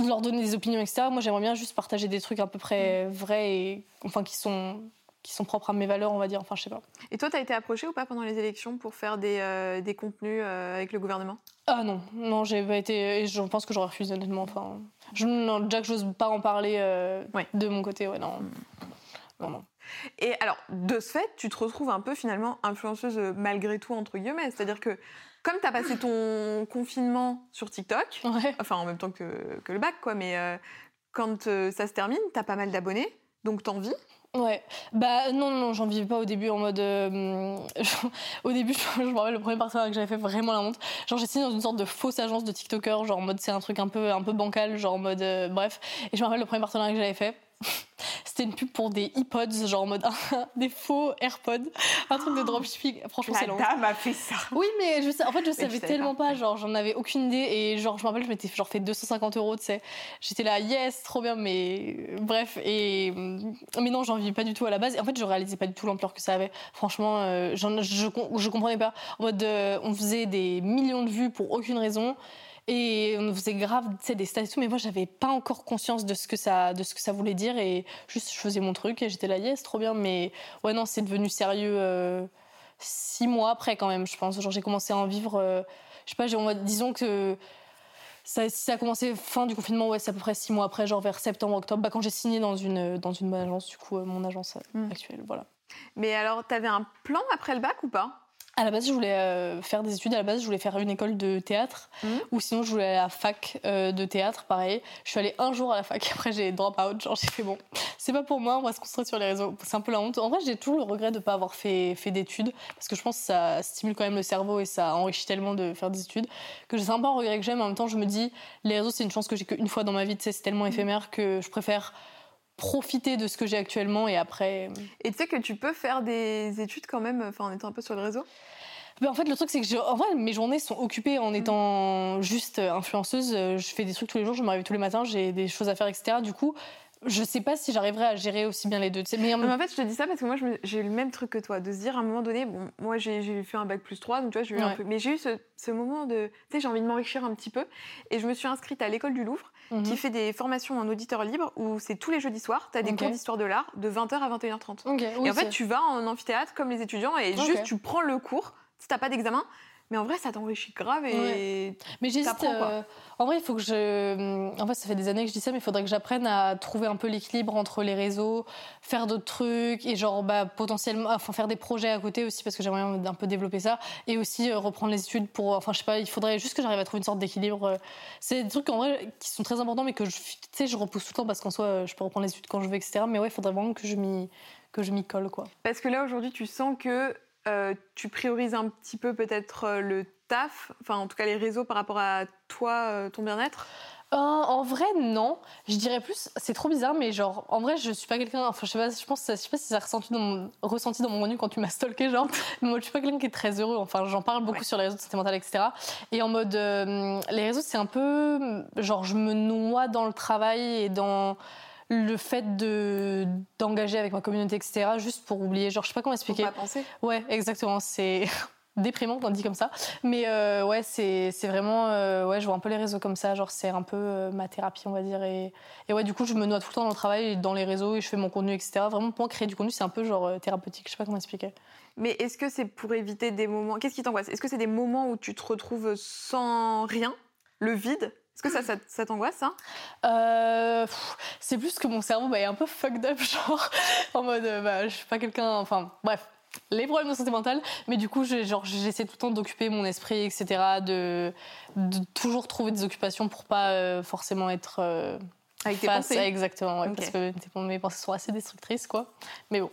leur donner des opinions, etc. Moi, j'aimerais bien juste partager des trucs à peu près Mm. vrais et enfin qui sont qui sont propres à mes valeurs, on va dire. Enfin, je sais pas. Et toi, tu as été approché ou pas pendant les élections pour faire des, euh, des contenus avec le gouvernement? Ah non, non, j'ai pas été. Je pense que j'aurais refusé honnêtement. Enfin, je, non, déjà que j'ose pas en parler euh, Ouais. de mon côté, ouais, non. Non, non. Et alors, de ce fait, tu te retrouves un peu finalement influenceuse euh, malgré tout, entre guillemets. C'est-à-dire que comme tu as passé ton confinement sur TikTok, Ouais. enfin en même temps que, que le bac, quoi, mais euh, quand euh, ça se termine, tu as pas mal d'abonnés, donc t'en vis. Ouais, bah non, non, j'en vivais pas au début en mode. euh, au début, je, me rappelle le premier partenariat que j'avais fait vraiment la honte. Genre, j'ai signé dans une sorte de fausse agence de TikToker, genre en mode c'est un truc un peu, un peu bancal, genre en mode. euh, bref. Et je me rappelle le premier partenariat que j'avais fait. C'était une pub pour des iPods, genre en mode des faux AirPods, un truc de dropshipping. Franchement, c'est La long. dame a fait ça. Oui, mais je sais, en fait, je savais tellement pas. pas. genre, j'en avais aucune idée. Et genre, je me rappelle, je m'étais genre fait 250 euros, tu sais. J'étais là, yes, trop bien, mais bref. Et, mais non, j'en vivais pas du tout à la base. Et en fait, je réalisais pas du tout l'ampleur que ça avait. Franchement, euh, je, com- je comprenais pas. En mode, euh, on faisait des millions de vues pour aucune raison. Et on faisait grave, des stats et tout, mais moi, j'avais pas encore conscience de ce que ça, de ce que ça voulait dire. Et juste, je faisais mon truc et j'étais là, yes, trop bien. Mais ouais, non, c'est devenu sérieux euh, six mois après, quand même, je pense. Genre, j'ai commencé à en vivre, euh, je sais pas, on va- disons que ça, si ça a commencé fin du confinement, ouais, c'est à peu près six mois après, genre vers septembre, octobre, bah, quand j'ai signé dans une, dans une bonne agence, du coup, euh, mon agence euh, Mm. actuelle, voilà. Mais alors, t'avais un plan après le bac ou pas? À la base, je voulais euh, faire des études. À la base, je voulais faire une école de théâtre. Mhm. Ou sinon, je voulais aller à la fac euh, de théâtre, pareil. Je suis allée un jour à la fac. Après, j'ai drop out. Genre, j'ai fait bon, c'est pas pour moi. On va se construire sur les réseaux. C'est un peu la honte. En vrai, j'ai toujours le regret de ne pas avoir fait, fait d'études. Parce que je pense que ça stimule quand même le cerveau et ça enrichit tellement de faire des études. Que c'est un peu un regret que j'ai. Mais en même temps, je me dis, les réseaux, c'est une chance que j'ai qu'une fois dans ma vie. Tu sais, c'est tellement éphémère que je préfère profiter de ce que j'ai actuellement et après. Et tu sais que tu peux faire des études quand même, enfin en étant un peu sur le réseau? Ben, en fait, le truc, c'est que je- en vrai, mes journées sont occupées Mm. en étant juste euh, influenceuse. Euh, Je fais des trucs tous les jours, je me réveille tous les matins, j'ai des choses à faire, etc. Du coup, je sais pas si j'arriverai à gérer aussi bien les deux. Mais, en mais fait, je te dis ça parce que moi, j'ai eu le même truc que toi, de se dire à un moment donné, bon, moi j'ai fait un bac plus 3, donc tu vois, j'ai eu un peu. Mais j'ai eu ce, ce moment de. Tu sais, j'ai envie de m'enrichir un petit peu. Et je me suis inscrite à l'école du Louvre, Mhm. qui fait des formations en auditeur libre, où c'est tous les jeudis soirs, tu as des cours d'histoire de l'art de 20h à 21h30. Ok, oui, et en fait, tu vas en amphithéâtre comme les étudiants et juste tu prends le cours, si t'as pas d'examen. Mais en vrai, ça t'enrichit grave et. mais j'hésite. euh, En vrai, il faut que je. En fait, ça fait des années que je dis ça, mais il faudrait que j'apprenne à trouver un peu l'équilibre entre les réseaux, faire d'autres trucs et genre bah, potentiellement, enfin faire des projets à côté aussi parce que j'aimerais un peu développer ça et aussi euh, reprendre les études pour. Enfin, je sais pas, il faudrait juste que j'arrive à trouver une sorte d'équilibre. euh. C'est des trucs en vrai qui sont très importants, mais que je, tu sais, je repousse tout le temps parce qu'en soi, euh, je peux reprendre les études quand je veux, etc. Mais ouais, il faudrait vraiment que je m'y que je m'y colle quoi. Parce que là, aujourd'hui, tu sens que euh, tu priorises un petit peu peut-être euh, le taf, enfin en tout cas les réseaux par rapport à toi, euh, ton bien-être? Euh, en vrai, non. Je dirais plus, c'est trop bizarre, mais genre, en vrai, je suis pas quelqu'un. Enfin, je sais pas, je pense, je sais pas si ça a ressenti dans mon, ressenti dans mon menu quand tu m'as stalké, genre. Mais moi, je suis pas quelqu'un qui est très heureux. Enfin, j'en parle beaucoup Ouais. sur les réseaux de santé mentale, etc. Et en mode, euh, les réseaux, c'est un peu, genre, je me noie dans le travail et dans le fait de d'engager avec ma communauté, etc. Juste pour oublier. Genre, je sais pas comment Pour expliquer. pas penser. Ouais, exactement. C'est déprimant quand on dit comme ça. Mais euh, ouais, c'est c'est vraiment. euh, ouais, je vois un peu les réseaux comme ça. Genre, c'est un peu euh, ma thérapie, on va dire. Et, et ouais, du coup, je me noie tout le temps dans le travail, et dans les réseaux, et je fais mon contenu, etc. Vraiment, pour moi, créer du contenu, c'est un peu genre thérapeutique. Je sais pas comment expliquer. Mais est-ce que c'est pour éviter des moments Qu'est-ce qui t'angoisse? Est-ce que c'est des moments où tu te retrouves sans rien, le vide? Est-ce que ça, ça, ça t'angoisse ça Euh, c'est plus que mon cerveau bah, est un peu fucked up, genre, en mode, euh, bah, je suis pas quelqu'un. Enfin, bref. Les problèmes de santé mentale, mais du coup, j'essaie tout le temps d'occuper mon esprit, etc., de, de toujours trouver des occupations pour pas euh, forcément être euh, Avec tes face pensées exactement, ouais, parce que mes pensées sont assez destructrices, quoi. Mais bon,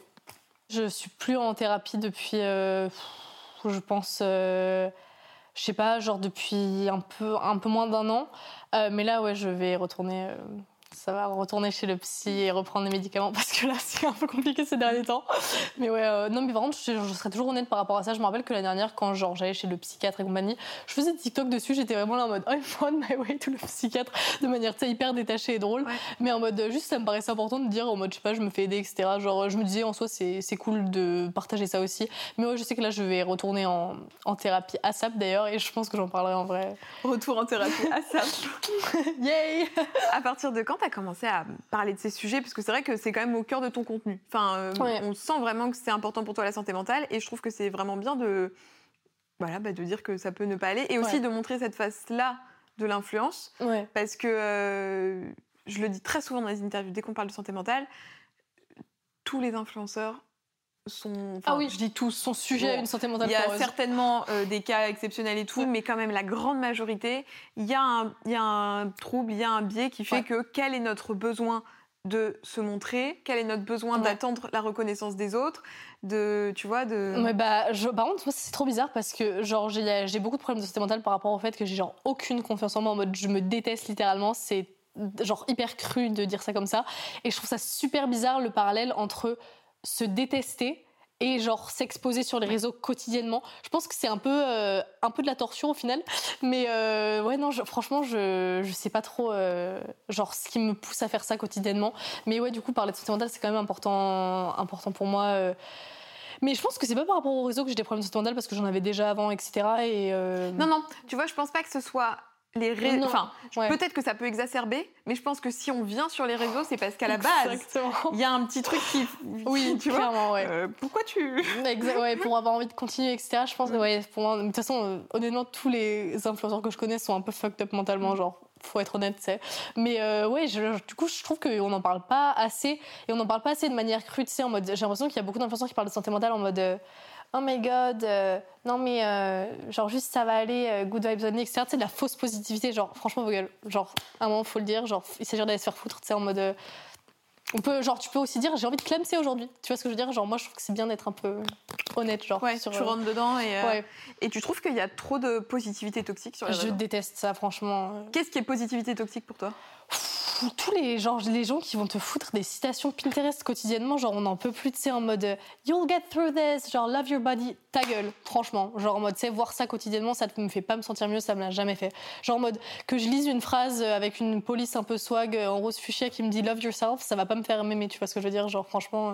je suis plus en thérapie depuis, euh, je pense, je sais pas, genre depuis un peu, moins d'un an. Euh, mais là, ouais, je vais retourner. Ça va retourner chez le psy et reprendre les médicaments parce que là c'est un peu compliqué ces derniers temps. Mais ouais, euh, non mais par contre je, je, serais toujours honnête par rapport à ça. Je me rappelle que l'année dernière quand genre j'allais chez le psychiatre et compagnie, je faisais des TikTok dessus, j'étais vraiment là en mode I'm on my way to le psychiatre de manière hyper détachée et drôle. Mais en mode juste ça me paraissait important de dire en mode je sais pas je me fais aider etc. Genre je me disais en soi c'est cool de partager ça aussi. Mais ouais je sais que là je vais retourner en, en thérapie ASAP d'ailleurs et je pense que j'en parlerai en vrai. Retour en thérapie ASAP. Yay À partir de quand? T'as commencé à parler de ces sujets Parce que c'est vrai que c'est quand même au cœur de ton contenu. Enfin, euh, on sent vraiment que c'est important pour toi la santé mentale et je trouve que c'est vraiment bien de, voilà, bah, de dire que ça peut ne pas aller et aussi de montrer cette face-là de l'influence. Parce que euh, je le dis très souvent dans les interviews, dès qu'on parle de santé mentale, tous les influenceurs sont. Ah oui, je dis tous, sont sujets à une santé mentale. Il y a certainement euh, des cas exceptionnels et tout, mais quand même la grande majorité, il y, a un, il y a un trouble, il y a un biais qui fait que quel est notre besoin de se montrer, quel est notre besoin d'attendre la reconnaissance des autres, de, tu vois, de... Ouais, bah, je, par contre, c'est trop bizarre parce que, genre, j'ai beaucoup de problèmes de santé mentale par rapport au fait que j'ai, genre, aucune confiance en moi, en mode, je me déteste littéralement, c'est, genre, hyper cru de dire ça comme ça, et je trouve ça super bizarre, le parallèle entre se détester et genre s'exposer sur les réseaux quotidiennement. Je pense que c'est un peu euh, un peu de la torture au final, mais euh, ouais non, franchement je je sais pas trop euh, genre ce qui me pousse à faire ça quotidiennement. Mais ouais du coup parler de santé mentale c'est quand même important important pour moi. Mais je pense que c'est pas par rapport au réseau que j'ai des problèmes de santé mentale parce que j'en avais déjà avant, etc. Et Non, non, tu vois, je pense pas que ce soit les réseaux. Enfin, peut-être que ça peut exacerber, mais je pense que si on vient sur les réseaux, c'est parce qu'à la base, il y a un petit truc qui. Oui, tu clairement, ouais. Euh, pourquoi tu. ouais, pour avoir envie de continuer, etc. Je pense que, ouais, pour moi, de toute façon, euh, honnêtement, tous les influenceurs que je connais sont un peu fucked up mentalement, genre faut être honnête, c'est. Mais euh, ouais, du coup, je trouve qu'on n'en parle pas assez et on n'en parle pas assez de manière crue, tu sais, en mode. J'ai l'impression qu'il y a beaucoup d'influenceurs qui parlent de santé mentale en mode oh my god, euh, non mais euh, genre juste ça va aller, euh, good vibes only, etc. Sais, de la fausse positivité, genre franchement, vos gueules, genre à un moment, faut le dire, genre il s'agit d'aller se faire foutre, tu sais, en mode. on peut, genre, tu peux aussi dire j'ai envie de clamser aujourd'hui. Tu vois ce que je veux dire? Genre, moi, je trouve que c'est bien d'être un peu honnête. Genre, ouais, tu rentres dedans et, et tu trouves qu'il y a trop de positivité toxique sur les Je déteste ça, franchement. Qu'est-ce qui est positivité toxique pour toi? Tous les gens, les gens qui vont te foutre des citations Pinterest quotidiennement, genre on n'en peut plus, tu sais, en mode euh, You'll get through this, genre love your body, ta gueule, franchement. Genre en mode, tu sais, voir ça quotidiennement, ça me fait pas me sentir mieux, ça me l'a jamais fait. Genre en mode, que je lise une phrase avec une police un peu swag euh, en rose fuchsia qui me dit Love yourself, ça va pas me faire m'aimer, tu vois ce que je veux dire? Genre franchement. Euh.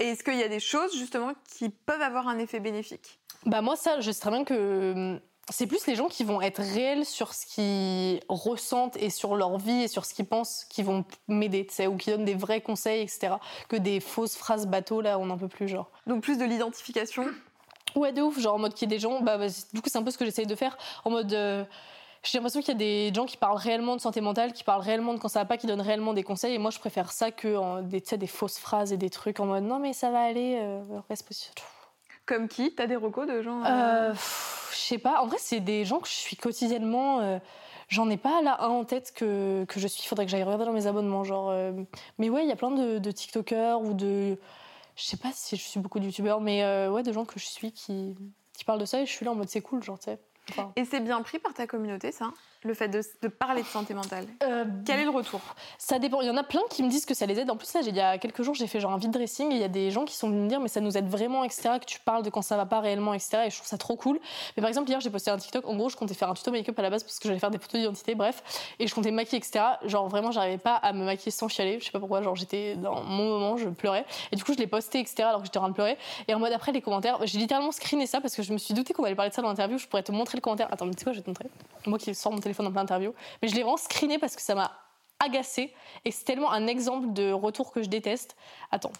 Et est-ce qu'il y a des choses justement qui peuvent avoir un effet bénéfique? Bah moi ça, je sais très bien que c'est plus les gens qui vont être réels sur ce qu'ils ressentent et sur leur vie et sur ce qu'ils pensent qui vont m'aider, tu sais, ou qui donnent des vrais conseils, etc. Que des fausses phrases bateau, là, on n'en peut plus, genre. Donc plus de l'identification Ouais, de ouf, genre en mode qu'il y ait des gens, bah, bah du coup, c'est un peu ce que j'essaye de faire, en mode. Euh, j'ai l'impression qu'il y a des gens qui parlent réellement de santé mentale, qui parlent réellement de quand ça va pas, qui donnent réellement des conseils. Et moi, je préfère ça que des, des fausses phrases et des trucs en mode non, mais ça va aller, euh, reste possible. Comme qui? T'as des recos de gens euh... euh je sais pas. En vrai, c'est des gens que je suis quotidiennement. Euh, j'en ai pas là un en tête que, que je suis. Faudrait que j'aille regarder dans mes abonnements. Genre, euh, Mais ouais, il y a plein de, TikTokers ou de. Je sais pas si je suis beaucoup de YouTubeurs, mais ouais, de gens que je suis qui, qui parlent de ça et je suis là en mode c'est cool, genre, tu sais. Et c'est bien pris par ta communauté, ça? Le fait de, parler de santé mentale euh, Quel est le retour? Ça dépend. Il y en a plein qui me disent que ça les aide. En plus, là, il y a quelques jours, j'ai fait genre un vide dressing et il y a des gens qui sont venus me dire, mais ça nous aide vraiment, etc. Que tu parles de quand ça va pas réellement, etc. Et je trouve ça trop cool. Mais par exemple, hier, j'ai posté un TikTok. En gros, je comptais faire un tuto make-up à la base parce que j'allais faire des photos d'identité, bref. Et je comptais me maquiller, etc. Genre vraiment, j'arrivais pas à me maquiller sans chialer. Je sais pas pourquoi. Genre, j'étais dans mon moment, je pleurais. Et du coup, je l'ai posté, etc. Alors que j'étais en train de pleurer. Et en mode après, les commentaires, j'ai littéralement screené ça parce que je me suis douté qu'on allait parler de ça dans l'interview. Je pourrais te montrer le commentaire. Attends, mais tu sais quoi, je vais te montrer. Moi qui sors mon téléphone en plein interview. Mais je l'ai vraiment screené parce que ça m'a agacé et c'est tellement un exemple de retour que je déteste. Attends.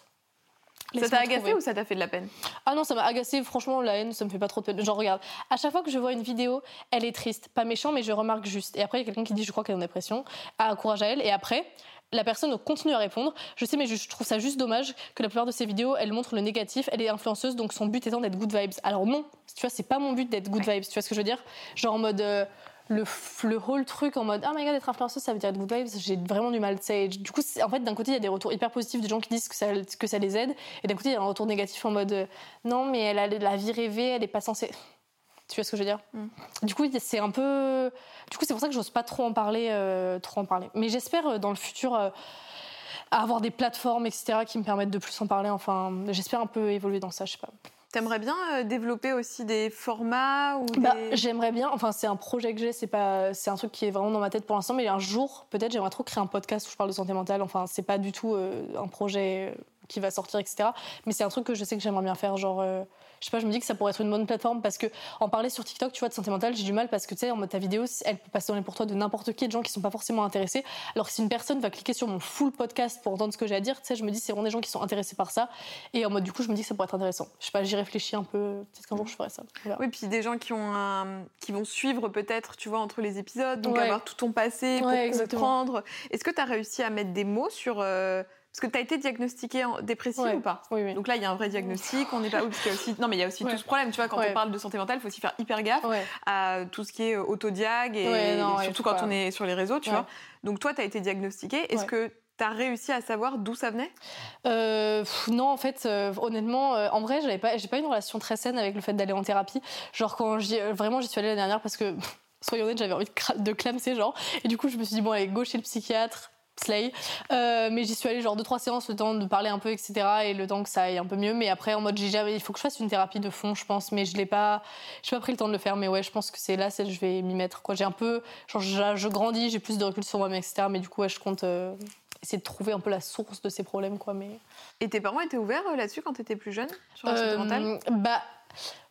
Ça t'a agacé ou ça t'a fait de la peine? Ah non, ça m'a agacé. Franchement, la haine, ça me fait pas trop de peine. Genre, regarde, à chaque fois que je vois une vidéo, elle est triste. Pas méchant, mais je remarque juste. Et après, il y a quelqu'un qui dit, je crois qu'elle est en dépression. Ah, courage à elle. Et après, la personne continue à répondre. Je sais, mais je trouve ça juste dommage que la plupart de ces vidéos, elle montre le négatif. Elle est influenceuse, donc son but étant d'être good vibes. Alors non, tu vois, c'est pas mon but d'être good vibes. Tu vois ce que je veux dire? Genre en mode. Euh, le, le whole truc en mode oh my god être influenceuse ça veut dire être good vibes j'ai vraiment du mal tu sais du coup en fait d'un côté il y a des retours hyper positifs de gens qui disent que ça, que ça les aide et d'un côté il y a un retour négatif en mode non mais elle a la vie rêvée elle est pas censée Tu vois ce que je veux dire? Mm. Du coup, c'est un peu. Du coup, c'est pour ça que j'ose pas trop en parler, euh, trop en parler. Mais j'espère euh, dans le futur euh, avoir des plateformes, etc., qui me permettent de plus en parler. Enfin, j'espère un peu évoluer dans ça. Je sais pas. T'aimerais bien développer aussi des formats ou bah, J'aimerais bien. Enfin, c'est un projet que j'ai. C'est pas, c'est un truc qui est vraiment dans ma tête pour l'instant. Mais un jour, peut-être, j'aimerais trop créer un podcast où je parle de santé mentale. Enfin, c'est pas du tout un projet qui va sortir, etc. Mais c'est un truc que je sais que j'aimerais bien faire. Genre, je sais pas, je me dis que ça pourrait être une bonne plateforme parce que en parler sur TikTok, tu vois, de santé mentale, j'ai du mal parce que tu sais, en mode ta vidéo, elle peut passer dans pour toi de n'importe qui, de gens qui sont pas forcément intéressés. Alors que si une personne va cliquer sur mon full podcast pour entendre ce que j'ai à dire, tu sais, je me dis c'est vraiment des gens qui sont intéressés par ça. Et en mode du coup, je me dis que ça pourrait être intéressant. Je sais pas, j'y réfléchis un peu. Peut-être qu'un jour je ferai ça. Oui, puis des gens qui ont un... qui vont suivre peut-être, tu vois, entre les épisodes, donc avoir tout ton passé pour comprendre. Est-ce que tu as réussi à mettre des mots sur euh, parce que tu as été diagnostiqué en dépressif ou pas oui, oui. Donc là, il y a un vrai diagnostic. On n'est pas. Parce qu'il y a aussi. Non, mais il y a aussi tout ce problème. Tu vois, quand on parle de santé mentale, il faut aussi faire hyper gaffe à tout ce qui est autodiag et, surtout quand on est sur les réseaux, tu vois. Donc toi, tu as été diagnostiqué. Est-ce que tu as réussi à savoir d'où ça venait? Euh, Non, en fait, euh, honnêtement, euh, en vrai, j'avais pas, j'ai pas une relation très saine avec le fait d'aller en thérapie. Genre quand j'y, vraiment, j'y suis allée l'année dernière parce que soyons honnêtes, j'avais envie de, de clamser, genre. Et du coup, je me suis dit, bon, allez, gauche chez le psychiatre, Slay. Euh, mais j'y suis allée genre deux trois séances le temps de parler un peu etc et le temps que ça aille un peu mieux. Mais après en mode j'ai jamais, il faut que je fasse une thérapie de fond je pense. Mais je l'ai pas, j'ai pas pris le temps de le faire. Mais ouais je pense que c'est là c'est je vais m'y mettre quoi. J'ai un peu genre je, grandis, j'ai plus de recul sur moi-même etc. Mais du coup ouais, je compte euh, essayer de trouver un peu la source de ces problèmes quoi. Mais et tes parents étaient ouverts euh, là-dessus quand tu étais plus jeune sur la santé mentale Bah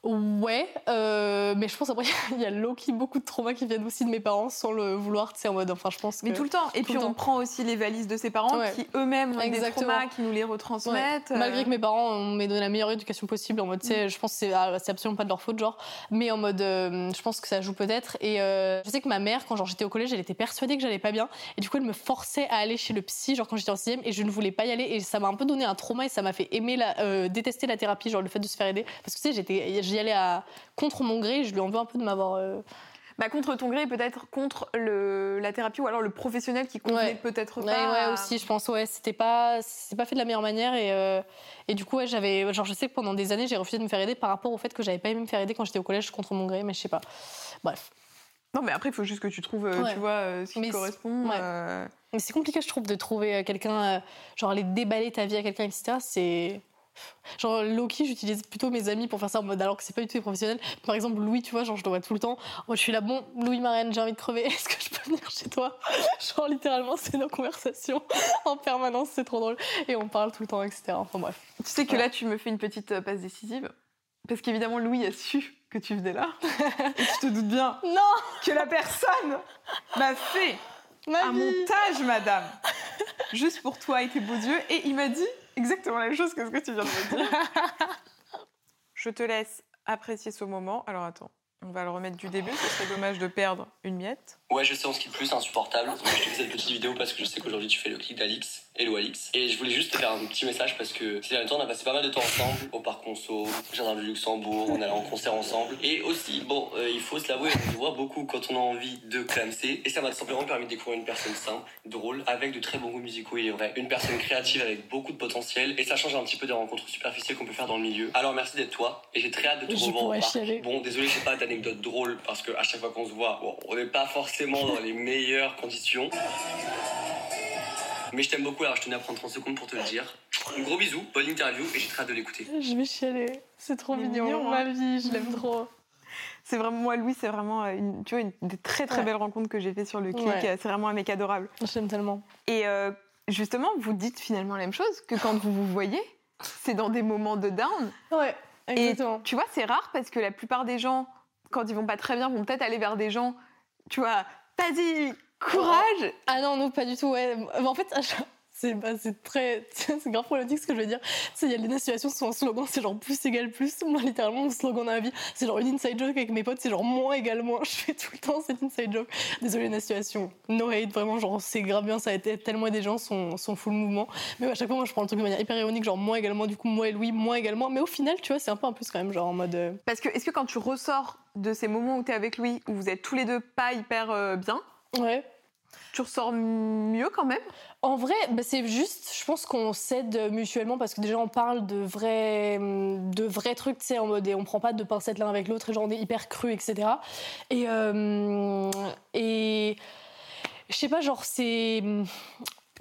Ouais, euh, mais je pense après il y a Loki beaucoup de traumas qui viennent aussi de mes parents sans le vouloir, tu sais en mode enfin je pense que Mais tout le temps. Et puis on prend aussi les valises de ses parents qui eux-mêmes ont des traumas qui nous les retransmettent. Malgré que mes parents m'aient donné la meilleure éducation possible en mode tu sais mm. je pense que ah, c'est absolument pas de leur faute genre. Mais en mode euh, je pense que ça joue peut-être. Et euh, je sais que ma mère quand j'étais au collège, elle était persuadée que j'allais pas bien. Et du coup elle me forçait à aller chez le psy genre quand j'étais en sixième et je ne voulais pas y aller. Et ça m'a un peu donné un trauma et ça m'a fait aimer la détester la thérapie genre le fait de se faire aider. Parce que tu sais j'étais j'y allais à contre mon gré. Je lui en veux un peu de m'avoir. Euh, bah, contre ton gré, peut-être contre le, la thérapie ou alors le professionnel qui convenait peut-être pas. Ouais, aussi, je pense. Ouais, c'était pas, c'est pas fait de la meilleure manière et euh, et du coup, ouais, j'avais, genre, je sais que pendant des années, j'ai refusé de me faire aider par rapport au fait que j'avais pas aimé me faire aider quand j'étais au collège contre mon gré, mais je sais pas. Bref. Non, mais après, il faut juste que tu trouves, euh, tu vois, ce qui correspond. Mais c'est compliqué, je trouve, de trouver quelqu'un, genre aller déballer ta vie à quelqu'un, etc. C'est Genre Loki, j'utilise plutôt mes amis pour faire ça en mode alors que c'est pas du tout des professionnels. Par exemple Louis, tu vois, genre je le vois tout le temps. Moi je suis là, bon Louis Marraine, j'ai envie de crever. Est-ce que je peux venir chez toi? Genre littéralement c'est nos conversations en permanence, c'est trop drôle et on parle tout le temps, etc. Enfin bref. Tu sais que là tu me fais une petite euh, passe décisive parce qu'évidemment Louis a su que tu venais là et tu te doutes bien non que la personne m'a fait un montage, madame, juste pour toi et tes beaux yeux et il m'a dit exactement la même chose que ce que tu viens de me dire. Je te laisse apprécier ce moment. Alors attends, on va le remettre du début, ce serait dommage de perdre une miette. Ouais, je sais, on qui plus, insupportable. je te fais cette petite vidéo parce que je sais qu'aujourd'hui tu fais le clic d'Alix. Hello Alix. Et je voulais juste te faire un petit message parce que ces derniers temps, on a passé pas mal de temps ensemble au Parc Conso, au Jardin du Luxembourg, on allait en concert ensemble. Et aussi, bon, euh, il faut se l'avouer, on se voit beaucoup quand on a envie de clamser. Et ça m'a simplement permis de découvrir une personne simple, drôle, avec de très bons goûts musicaux, il est vrai. Une personne créative avec beaucoup de potentiel. Et ça change un petit peu des rencontres superficielles qu'on peut faire dans le milieu. Alors merci d'être toi. Et j'ai très hâte de te revoir. Bon, désolé, j'ai pas d'anecdote drôle parce que à chaque fois qu'on se voit, bon, on n'est pas forcément dans les meilleures conditions. Mais je t'aime beaucoup, alors je tenais à prendre 30 secondes pour te le dire. Un gros bisou, bonne interview et j'ai très hâte de l'écouter. Je vais chialer, c'est trop mignon, ma hein. vie, je l'aime trop. C'est vraiment, moi, Louis, c'est vraiment euh, une, tu vois, une des très très belles rencontres que j'ai fait sur le clic. C'est vraiment un mec adorable. J'aime tellement. Et euh, justement, vous dites finalement la même chose, que quand vous vous voyez, c'est dans des moments de down. Ouais, exactement. Et tu vois, c'est rare parce que la plupart des gens, quand ils vont pas très bien, vont peut-être aller vers des gens, tu vois, Vas-y, courage Ah non, non, pas du tout, ouais. En fait, c'est bah, très c'est grave problématique ce que je veux dire. Il y a les situations sont un slogan c'est genre plus égale plus. Moi littéralement mon slogan dans la vie c'est genre une inside joke avec mes potes c'est genre moins égale moins. Je fais tout le temps cette inside joke. Désolé la situation. No hate vraiment genre c'est grave bien ça a été tellement des gens sont, sont full mouvement. Mais à chaque fois moi je prends le truc de manière hyper ironique genre moins également du coup moi et Louis moins également mais au final tu vois c'est un peu un plus quand même genre en mode euh, parce que est-ce que quand tu ressors de ces moments où tu es avec Louis où vous êtes tous les deux pas hyper euh, bien ouais Tu ressors mieux quand même? En vrai, bah, c'est juste, je pense qu'on s'aide mutuellement parce que déjà on parle de vrais, de vrais trucs, tu sais, en mode et on prend pas de pincettes l'un avec l'autre et genre on est hyper cru, etc. Et, euh, et je sais pas, genre c'est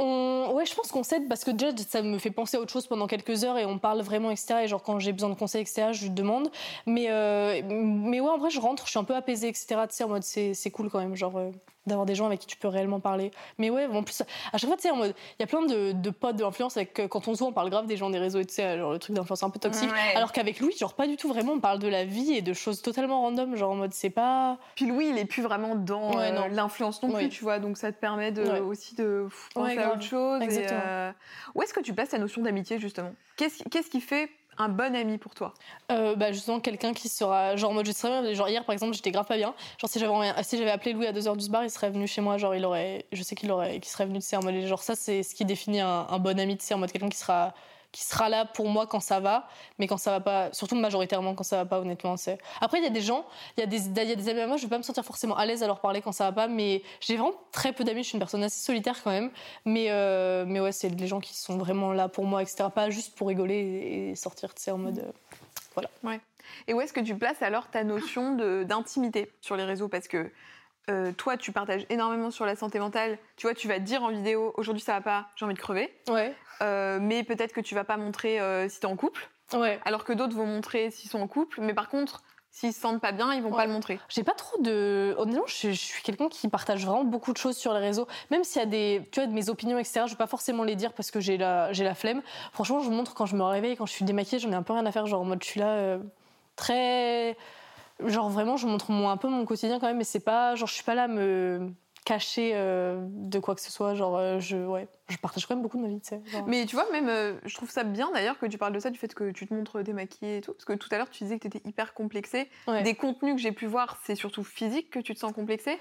Ouais, je pense qu'on s'aide parce que déjà, ça me fait penser à autre chose pendant quelques heures et on parle vraiment, etc. Et genre, quand j'ai besoin de conseils, etc., je lui demande. Mais, euh, mais ouais, en vrai, je rentre, je suis un peu apaisée, etc. Tu sais, en mode, c'est cool quand même. Genre, euh, d'avoir des gens avec qui tu peux réellement parler. Mais ouais, en plus, à chaque fois, tu sais, en mode, il y a plein de, de potes d'influence avec, euh, quand on se voit, on parle grave des gens des réseaux, tu sais, genre le truc d'influence un peu toxique. Alors qu'avec Louis, genre, pas du tout vraiment, on parle de la vie et de choses totalement random, genre en mode, c'est pas. Puis Louis, il est plus vraiment dans euh, l'influence non plus, tu vois, donc ça te permet de, aussi de penser à autre chose. Exactement. Euh, où est-ce que tu places ta notion d'amitié, justement? Qu'est-ce qui fait un bon ami pour toi euh, bah justement quelqu'un qui sera genre moi je serais genre hier par exemple j'étais grave pas bien. Genre si j'avais si j'avais appelé Louis à 2h du bar il serait venu chez moi genre il aurait je sais qu'il aurait qui serait venu de sais en mode genre ça c'est ce qui définit un, un bon ami de sais en mode quelqu'un qui sera qui sera là pour moi quand ça va, mais quand ça va pas, surtout majoritairement quand ça va pas, honnêtement. C'est... Après, il y a des gens, il y, a des, y a des amis à moi, je vais pas me sentir forcément à l'aise à leur parler quand ça va pas, mais j'ai vraiment très peu d'amis, je suis une personne assez solitaire quand même, mais, euh, mais ouais, c'est les gens qui sont vraiment là pour moi, etc. Pas juste pour rigoler et sortir, tu sais, en mode. Euh, voilà. Ouais. Et où est-ce que tu places alors ta notion de, d'intimité sur les réseaux? Parce que euh, toi, tu partages énormément sur la santé mentale. Tu vois, tu vas dire en vidéo, aujourd'hui ça va pas, j'ai envie de crever. Ouais. Euh, mais peut-être que tu vas pas montrer euh, si tu es en couple. Ouais. Alors que d'autres vont montrer s'ils sont en couple. Mais par contre, s'ils se sentent pas bien, ils vont pas le montrer. J'ai pas trop de. Honnêtement, je, suis quelqu'un qui partage vraiment beaucoup de choses sur les réseaux. Même s'il y a des, tu vois, de mes opinions, etc., je vais pas forcément les dire parce que j'ai la, j'ai la flemme. Franchement, je montre quand je me réveille, quand je suis démaquillée, j'en ai un peu rien à faire. Genre en mode, je suis là, très genre vraiment je montre un peu mon quotidien quand même mais c'est pas genre je suis pas là à me cacher euh, de quoi que ce soit. Genre euh, je ouais je partage quand même beaucoup de ma vie tu sais mais tu vois même euh, je trouve ça bien d'ailleurs que tu parles de ça du fait que tu te montres démaquillée et tout. Parce que tout à l'heure tu disais que tu étais hyper complexée. Des contenus que j'ai pu voir c'est surtout physique que tu te sens complexée?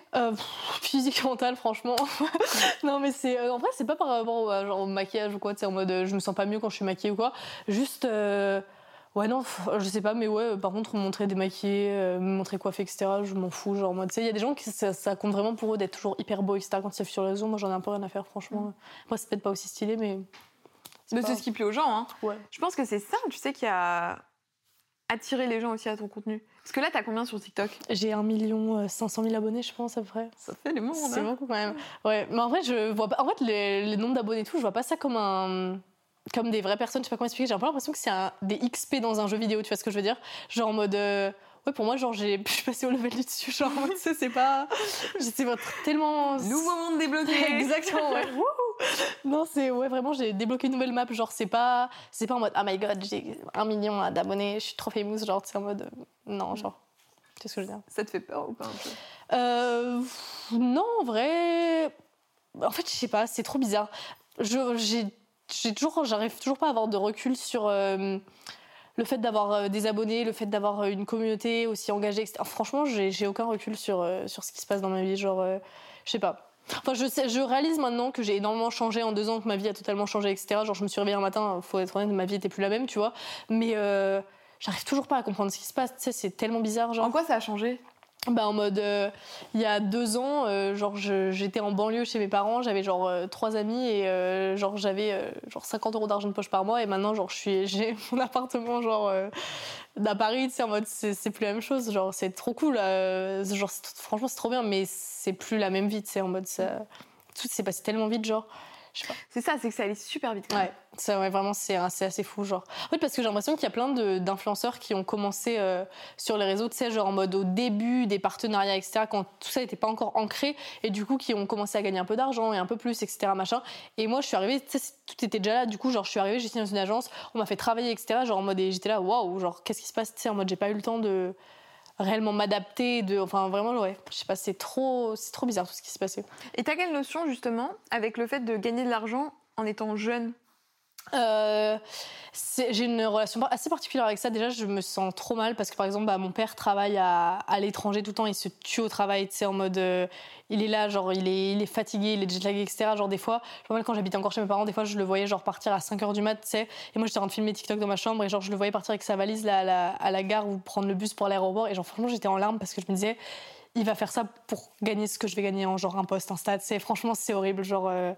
Physique mental franchement. Non mais c'est en vrai c'est pas par rapport au, genre, au maquillage ou quoi tu sais en mode je me sens pas mieux quand je suis maquillée ou quoi. Juste Ouais, non, je sais pas, mais ouais, par contre, montrer démaquillé, euh, montrer coiffé, etc., je m'en fous. Genre, moi, tu sais, il y a des gens qui, ça, compte vraiment pour eux d'être toujours hyper beau, etc., quand ils sur les réseaux. Moi, j'en ai un peu rien à faire, franchement. Mm. Moi, c'est peut-être pas aussi stylé, mais. Mais c'est ce qui plaît aux gens, hein. Ouais. Je pense que c'est ça, tu sais, qui a attiré les gens aussi à ton contenu. Parce que là, t'as combien sur TikTok? J'ai 1 million 500 000 abonnés, je pense, à peu près. Ça fait les mots, C'est hein. beaucoup quand même. Ouais, mais en vrai, je vois pas. En fait, les, les nombres d'abonnés et tout, je vois pas ça comme un comme des vraies personnes, je sais pas comment expliquer, j'ai un peu l'impression que c'est des XP dans un jeu vidéo, tu vois ce que je veux dire? Genre en mode. Euh, ouais, pour moi, genre, j'ai, je suis passée au level du dessus. Genre, sais, c'est pas. J'étais tellement. Nouveau monde débloqué Exactement, ouais. non, c'est. Ouais, vraiment, j'ai débloqué une nouvelle map. Genre, c'est pas. C'est pas en mode, oh my god, j'ai un million d'abonnés, je suis trop famous. Genre, c'est en mode. Euh, non, genre. Tu sais ce que je veux dire? Ça te fait peur ou pas un peu? Euh, Non, en vrai. En fait, je sais pas, c'est trop bizarre. j'ai j'ai toujours, j'arrive toujours pas à avoir de recul sur euh, le fait d'avoir euh, des abonnés, le fait d'avoir euh, une communauté aussi engagée, etc. Franchement, j'ai aucun recul sur, sur ce qui se passe dans ma vie. Genre, je sais pas. Enfin, je, je réalise maintenant que j'ai énormément changé en deux ans, que ma vie a totalement changé, etc. Genre, je me suis réveillée un matin, faut être honnête, ma vie était plus la même, tu vois. Mais j'arrive toujours pas à comprendre ce qui se passe. Tu sais, c'est tellement bizarre. Genre. En quoi ça a changé? Bah en mode euh, il y a deux ans euh, genre j'étais en banlieue chez mes parents j'avais genre euh, trois amis et genre j'avais genre 50 euros d'argent de poche par mois et maintenant genre je suis j'ai mon appartement genre à Paris tu sais en mode c'est plus la même chose genre c'est trop cool genre franchement c'est trop bien mais c'est plus la même vie tu sais en mode tout s'est passé tellement vite genre c'est ça, c'est que ça allait super vite. Ouais, ça, ouais, vraiment, c'est assez fou, genre. En fait, parce que j'ai l'impression qu'il y a plein d'influenceurs qui ont commencé euh, sur les réseaux, tu sais, genre en mode au début des partenariats, etc., quand tout ça n'était pas encore ancré, et du coup, qui ont commencé à gagner un peu d'argent et un peu plus, etc., machin. Et moi, je suis arrivée, tu sais, tout était déjà là, du coup, genre, je suis arrivée, j'ai signé dans une agence, on m'a fait travailler, etc., genre en mode, j'étais là, waouh, genre, qu'est-ce qui se passe, tu sais, en mode, j'ai pas eu le temps de réellement m'adapter de enfin vraiment ouais je sais pas c'est trop c'est trop bizarre tout ce qui s'est passé. Et t'as quelle notion justement avec le fait de gagner de l'argent en étant jeune? Euh, j'ai une relation assez particulière avec ça. Déjà, je me sens trop mal parce que par exemple, bah, mon père travaille à, l'étranger tout le temps, il se tue au travail, tu sais, en mode, euh, il est là, genre, il est, fatigué, il est jetlagué, etc. Genre, des fois, quand j'habitais encore chez mes parents, des fois, je le voyais, genre, partir à 5 h du mat, tu sais. Et moi, j'étais en train de filmer TikTok dans ma chambre et genre, je le voyais partir avec sa valise là, à, la, à la gare ou prendre le bus pour l'aéroport. Et genre, franchement, j'étais en larmes parce que je me disais, il va faire ça pour gagner ce que je vais gagner en genre un poste, un stade. C'est franchement c'est horrible, genre. Euh,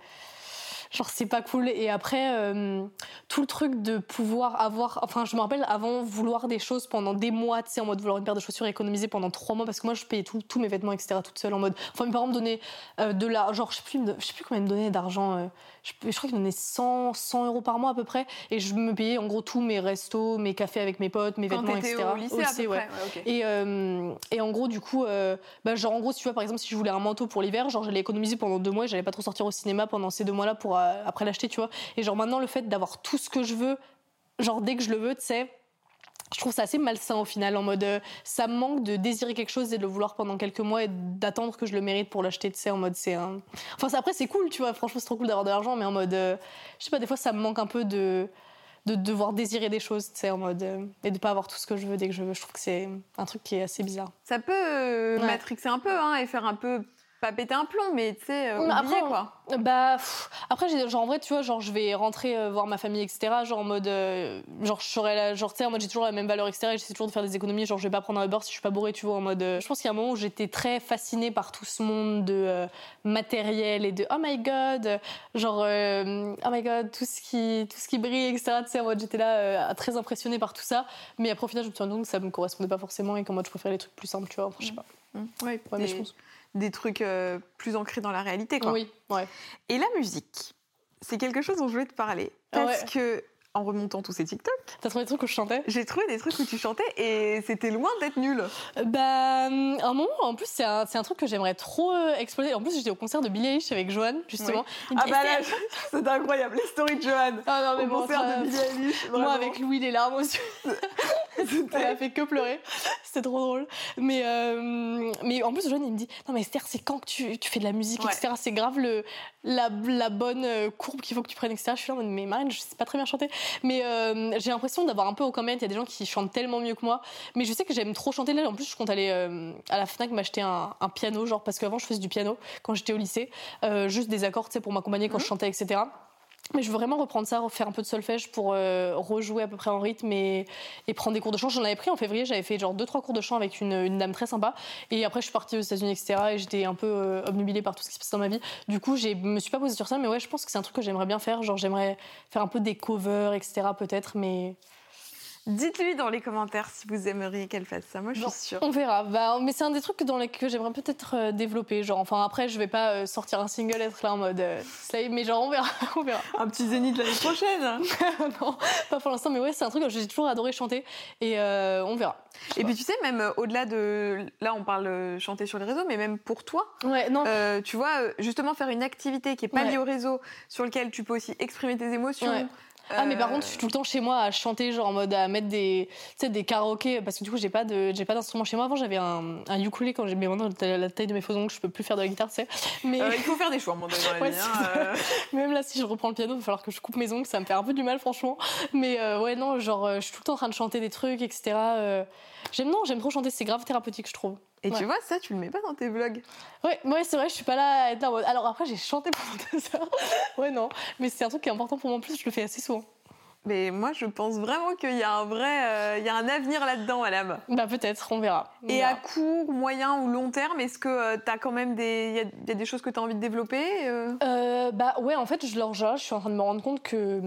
genre c'est pas cool et après euh, tout le truc de pouvoir avoir enfin je me rappelle avant vouloir des choses pendant des mois tu sais en mode vouloir une paire de chaussures économiser pendant trois mois parce que moi je payais tous mes vêtements etc toute seule en mode enfin mes parents me donnaient euh, de la genre je sais plus je sais plus combien ils me donnaient d'argent euh, je, crois qu'ils me donnaient 100 100 euros par mois à peu près et je me payais en gros tous mes restos mes cafés avec mes potes mes vêtements etc au lycée, à peu ouais. Près. et et en gros du coup bah, genre en gros si tu vois par exemple si je voulais un manteau pour l'hiver genre j'allais économiser pendant deux mois et j'allais pas trop sortir au cinéma pendant ces deux mois là pour après l'acheter, tu vois. Et genre maintenant, le fait d'avoir tout ce que je veux, genre dès que je le veux, tu sais, je trouve ça assez malsain au final, en mode euh, ça me manque de désirer quelque chose et de le vouloir pendant quelques mois et d'attendre que je le mérite pour l'acheter, tu sais, en mode c'est un. Enfin, après, c'est cool, tu vois, franchement, c'est trop cool d'avoir de l'argent, mais en mode. Euh, je sais pas, des fois, ça me manque un peu de de devoir désirer des choses, tu sais, en mode euh, et de pas avoir tout ce que je veux dès que je veux. Je trouve que c'est un truc qui est assez bizarre. Ça peut matrixer un peu hein, et faire un peu pas péter un plomb, mais tu sais, euh, après, quoi. Bah, après, genre, en vrai, tu vois, genre, je vais rentrer euh, voir ma famille, etc. Genre, en mode, euh, genre, je serais là, genre, tu sais, en mode, j'ai toujours la même valeur, etc. Et j'essaie toujours de faire des économies. Genre, je vais pas prendre un Uber si je suis pas bourrée, tu vois, en mode. je pense qu'il y a un moment où j'étais très fascinée par tout ce monde de matériel et de oh my god, genre, oh my god, tout ce qui, tout ce qui brille, etc. Tu sais, en mode, j'étais là, très impressionnée par tout ça. Mais après, au final, je me suis rendu compte que ça me correspondait pas forcément et qu'en mode, je préférais les trucs plus simples, tu vois. Enfin, je sais pas. Mmh. Ouais, mais je pense des trucs euh, plus ancrés dans la réalité. Quoi. Oui, ouais. Et la musique, c'est quelque chose dont je voulais te parler. Ah parce que en remontant tous ces TikTok. T'as trouvé des trucs où je chantais? J'ai trouvé des trucs où tu chantais et c'était loin d'être nul. Bah, un moment, en plus, c'est un, un, truc que j'aimerais trop euh, exploser. En plus, j'étais au concert de Billie Eilish avec Joanne, justement. Ah bah là, c'est incroyable, les stories de Joanne. Ah non, mais au concert de Billie Eilish. Moi, avec Louis, les larmes aux yeux. Elle a fait que pleurer. C'était trop drôle. Mais, euh, mais en plus, Joanne, il me dit Non, mais Esther, c'est quand que tu, tu, fais de la musique, etc. C'est grave le, la, la bonne euh, courbe qu'il faut que tu prennes, etc. Je suis là, mais Marine, je sais pas très bien chanter. Mais euh, j'ai l'impression d'avoir un peu au comment. Il y a des gens qui chantent tellement mieux que moi. Mais je sais que j'aime trop chanter. Là, en plus, je compte aller euh, à la Fnac m'acheter un, un, piano, genre, parce qu'avant, je faisais du piano quand j'étais au lycée. juste des accords, tu sais, pour m'accompagner quand mhm. je chantais, etc. Mais je veux vraiment reprendre ça, refaire un peu de solfège pour euh, rejouer à peu près en rythme et, prendre des cours de chant. J'en avais pris en février, j'avais fait genre 2-3 cours de chant avec une, dame très sympa. Et après, je suis partie aux États-Unis, etc. Et j'étais un peu euh, obnubilée par tout ce qui se passait dans ma vie. Du coup, je me suis pas posée sur ça, mais ouais, je pense que c'est un truc que j'aimerais bien faire. Genre, j'aimerais faire un peu des covers, etc. peut-être, mais Dites-lui dans les commentaires si vous aimeriez qu'elle fasse ça. Moi, je suis sûre. On verra. Bah, mais c'est un des trucs dans les que j'aimerais peut-être euh, développer. Genre, enfin, après, je vais pas euh, sortir un single, être là en mode euh, mais genre, on verra. on verra. Un petit zénith l'année prochaine. non, pas pour l'instant, mais ouais, c'est un truc que j'ai toujours adoré chanter et on verra. Et puis, tu sais, même au-delà de. Là, on parle chanter sur les réseaux, mais même pour toi. Ouais, non. tu vois, justement, faire une activité qui est pas liée au réseau, sur lequel tu peux aussi exprimer tes émotions. Ah mais par contre, je suis tout le temps chez moi à chanter, genre en mode à mettre des, tu sais, des karaokés parce que du coup j'ai pas de, j'ai pas d'instrument chez moi. Avant j'avais un, un ukulélé quand j'ai, mais maintenant la taille de mes faux ongles, je peux plus faire de la guitare, tu sais. Mais euh, il faut faire des choix, à un moment dans la vie. Hein, euh. Même là, si je reprends le piano, il va falloir que je coupe mes ongles, ça me fait un peu du mal franchement. Mais euh, ouais non, genre je suis tout le temps en train de chanter des trucs, etc. J'aime non, j'aime trop chanter, c'est grave thérapeutique, je trouve. Et tu vois, ça, tu le mets pas dans tes vlogs. Ouais, ouais c'est vrai, je suis pas là à être là. Alors après, j'ai chanté pendant deux heures. ouais, non. Mais c'est un truc qui est important pour moi en plus, je le fais assez souvent. Mais moi, je pense vraiment qu'il y a un vrai, euh, il y a un avenir là-dedans, madame. Bah peut-être, on verra. Et à court, moyen ou long terme, est-ce que euh, tu as quand même des, il y, a des choses que tu as envie de développer euh? Bah ouais, en fait, je, leur je suis en train de me rendre compte que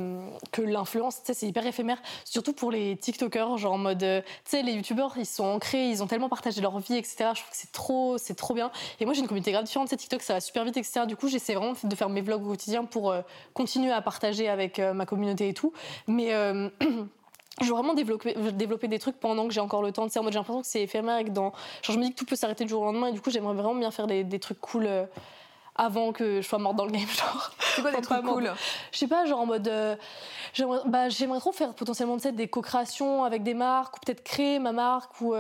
que l'influence, c'est hyper éphémère, surtout pour les TikTokers, genre en mode, tu sais, les YouTubeurs, ils sont ancrés, ils ont tellement partagé leur vie, etc. Je trouve que c'est trop, c'est trop bien. Et moi, j'ai une communauté grave différente, c'est TikTok, ça va super vite, etc. Du coup, j'essaie vraiment de faire mes vlogs au quotidien pour continuer à partager avec ma communauté et tout. Mais euh, je veux vraiment développer, développer des trucs pendant que j'ai encore le temps. j'ai l'impression que c'est éphémère et que dans. Genre, je me dis que tout peut s'arrêter du jour au lendemain et du coup, j'aimerais vraiment bien faire des, trucs cool. Euh, avant que je sois morte dans le game, genre. C'est quoi des trucs cool Je sais pas, genre en mode. Euh, bah, j'aimerais trop faire potentiellement des co-créations avec des marques, ou peut-être créer ma marque, ou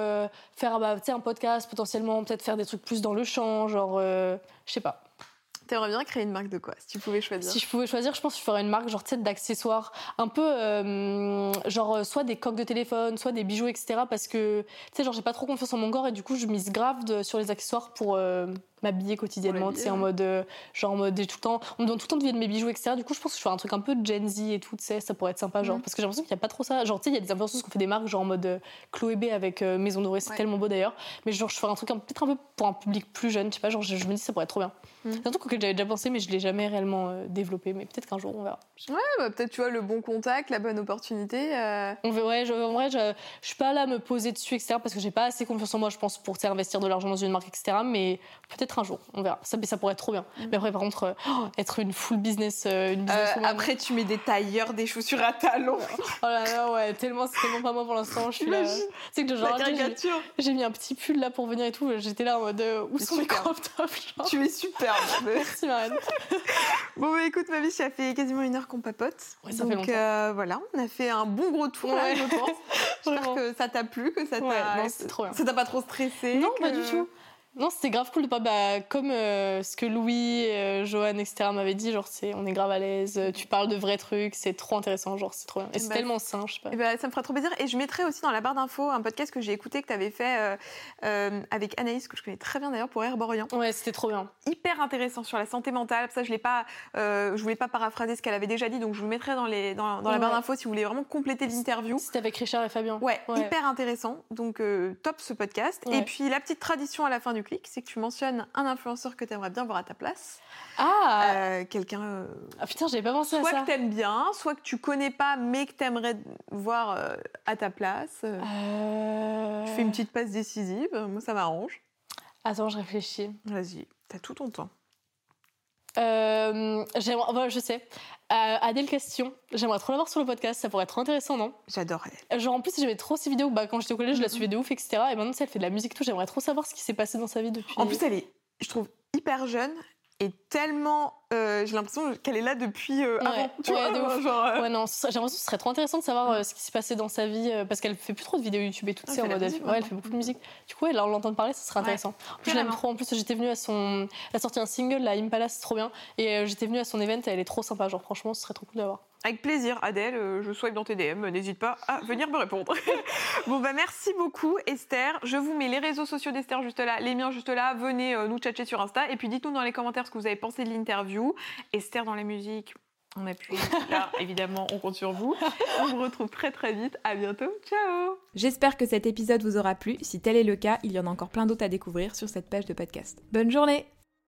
faire bah, un podcast potentiellement, peut-être faire des trucs plus dans le champ, genre. je sais pas. T'aimerais bien créer une marque de quoi, si tu pouvais choisir Si je pouvais choisir, je pense que je ferais une marque genre d'accessoires, un peu euh, genre euh, soit des coques de téléphone, soit des bijoux, etc. Parce que tu sais, genre j'ai pas trop confiance en mon corps et du coup je mise grave sur les accessoires pour euh, m'habiller quotidiennement, Pour tu sais, en mode, euh, genre en mode, tout le temps, on me demande tout le temps de vivre de mes bijoux, etc. Du coup, je pense que je ferais un truc un peu Gen Z et tout, tu sais, ça pourrait être sympa, genre, Mhm. parce que j'ai l'impression qu'il n'y a pas trop ça. Genre, tu sais, il y a des influenceuses qui ont fait des marques, genre en mode euh, Chloé B avec euh, Maison Dorée, c'est Ouais. tellement beau d'ailleurs. Mais genre, je ferais un truc peut-être un peu pour un public plus jeune, je sais pas, genre, je, je me dis, ça pourrait être trop bien. Mhm. C'est un truc auquel j'avais déjà pensé, mais je l'ai jamais réellement euh, développé, mais peut-être qu'un jour, on verra. Ouais, bah, peut-être tu vois le bon contact, la bonne opportunité. On veut, ouais, je, en vrai, je, je suis pas là à me poser dessus, etc. Parce que j'ai pas assez confiance en moi, je pense, pour tu investir de l'argent dans une marque, etc. Mais peut-être un jour, on verra. Ça, ça pourrait être trop bien. Mais après, par contre, euh, oh, être une full business, euh, une euh, businesswoman. après, tu mets des tailleurs, des chaussures à talons. Oh là là, ouais, tellement, c'est tellement pas moi pour l'instant. Je suis là. Sais que genre, j'ai- mis un petit pull là pour venir et tout. J'étais là en mode euh, où C'est sont les crop tops. Tu es superbe. Merci Marine. Bon, bah, écoute, ma vie, ça fait quasiment une heure qu'on papote. Ouais, ça fait Donc, longtemps. euh, voilà, on a fait un bon gros tour, là, je pense. J'espère que ça t'a plu, que ça t'a. Ouais, non, c'est trop bien. Ça t'a pas trop stressé. Non, que- pas du tout. Non, c'était grave cool de pas bah, comme euh, ce que Louis, euh, Johan, etc. m'avaient dit, genre c'est on est grave à l'aise, euh, tu parles de vrais trucs, c'est trop intéressant, genre c'est trop bien. Et c'est Bah, tellement sain, je sais pas. Eh ben, ça me fera trop plaisir. Et je mettrai aussi dans la barre d'infos un podcast que j'ai écouté, que tu avais fait euh, avec Anaïs, que je connais très bien d'ailleurs, pour Herborian. Ouais, c'était trop bien. Hyper intéressant sur la santé mentale. Ça, je l'ai pas, je voulais pas paraphraser ce qu'elle avait déjà dit, donc je vous mettrai dans, les, dans, dans la barre d'infos si vous voulez vraiment compléter l'interview. C'était avec Richard et Fabien. Ouais, Ouais. hyper intéressant. Donc, top ce podcast. Ouais. Et puis, la petite tradition à la fin du clic, c'est que tu mentionnes un influenceur que tu aimerais bien voir à ta place. Ah, Euh, Quelqu'un. euh, ah, putain, j'avais pas pensé à soit ça. que t'aimes bien, soit que tu connais pas, mais que t'aimerais voir euh, à ta place. Tu fais une petite passe décisive, moi ça m'arrange. Attends, je réfléchis. Vas-y, t'as tout ton temps. Euh, voilà, je sais. Euh, Adèle Question, j'aimerais trop la voir sur le podcast, ça pourrait être intéressant, non? J'adore. Genre en plus j'aimais trop ses vidéos, bah, quand j'étais au collège je la suivais de ouf, etc. Et maintenant sais, elle fait de la musique et tout, j'aimerais trop savoir ce qui s'est passé dans sa vie depuis. En plus, elle est, je trouve, hyper jeune et tellement. euh, J'ai l'impression qu'elle est là depuis euh, Ouais, avant. Tu ouais, vois, de ouf. genre, euh, Ouais, non, j'ai l'impression que ce serait trop intéressant de savoir euh, ce qui s'est passé dans sa vie parce qu'elle fait plus trop de vidéos YouTube et tout, Ah, elle en mode. Musique ouais, elle fait beaucoup de musique. Du coup, là, on l'entend parler, ça serait intéressant. En plus, je l'aime trop. En plus, j'étais venue à son. Elle a sorti un single, la Impala, c'est trop bien. Et j'étais venue à son event, elle est trop sympa. Genre, franchement, ce serait trop cool d'avoir. Avec plaisir, Adèle, euh, je swipe dans tes DM, n'hésite pas à venir me répondre. bon, bah merci beaucoup, Esther. Je vous mets les réseaux sociaux d'Esther juste là, les miens juste là. Venez euh, nous tchatcher sur Insta et puis dites-nous dans les commentaires ce que vous avez pensé de l'interview. Esther dans la musique, on appuie là, évidemment, on compte sur vous. On vous retrouve très très vite. À bientôt. Ciao J'espère que cet épisode vous aura plu. Si tel est le cas, il y en a encore plein d'autres à découvrir sur cette page de podcast. Bonne journée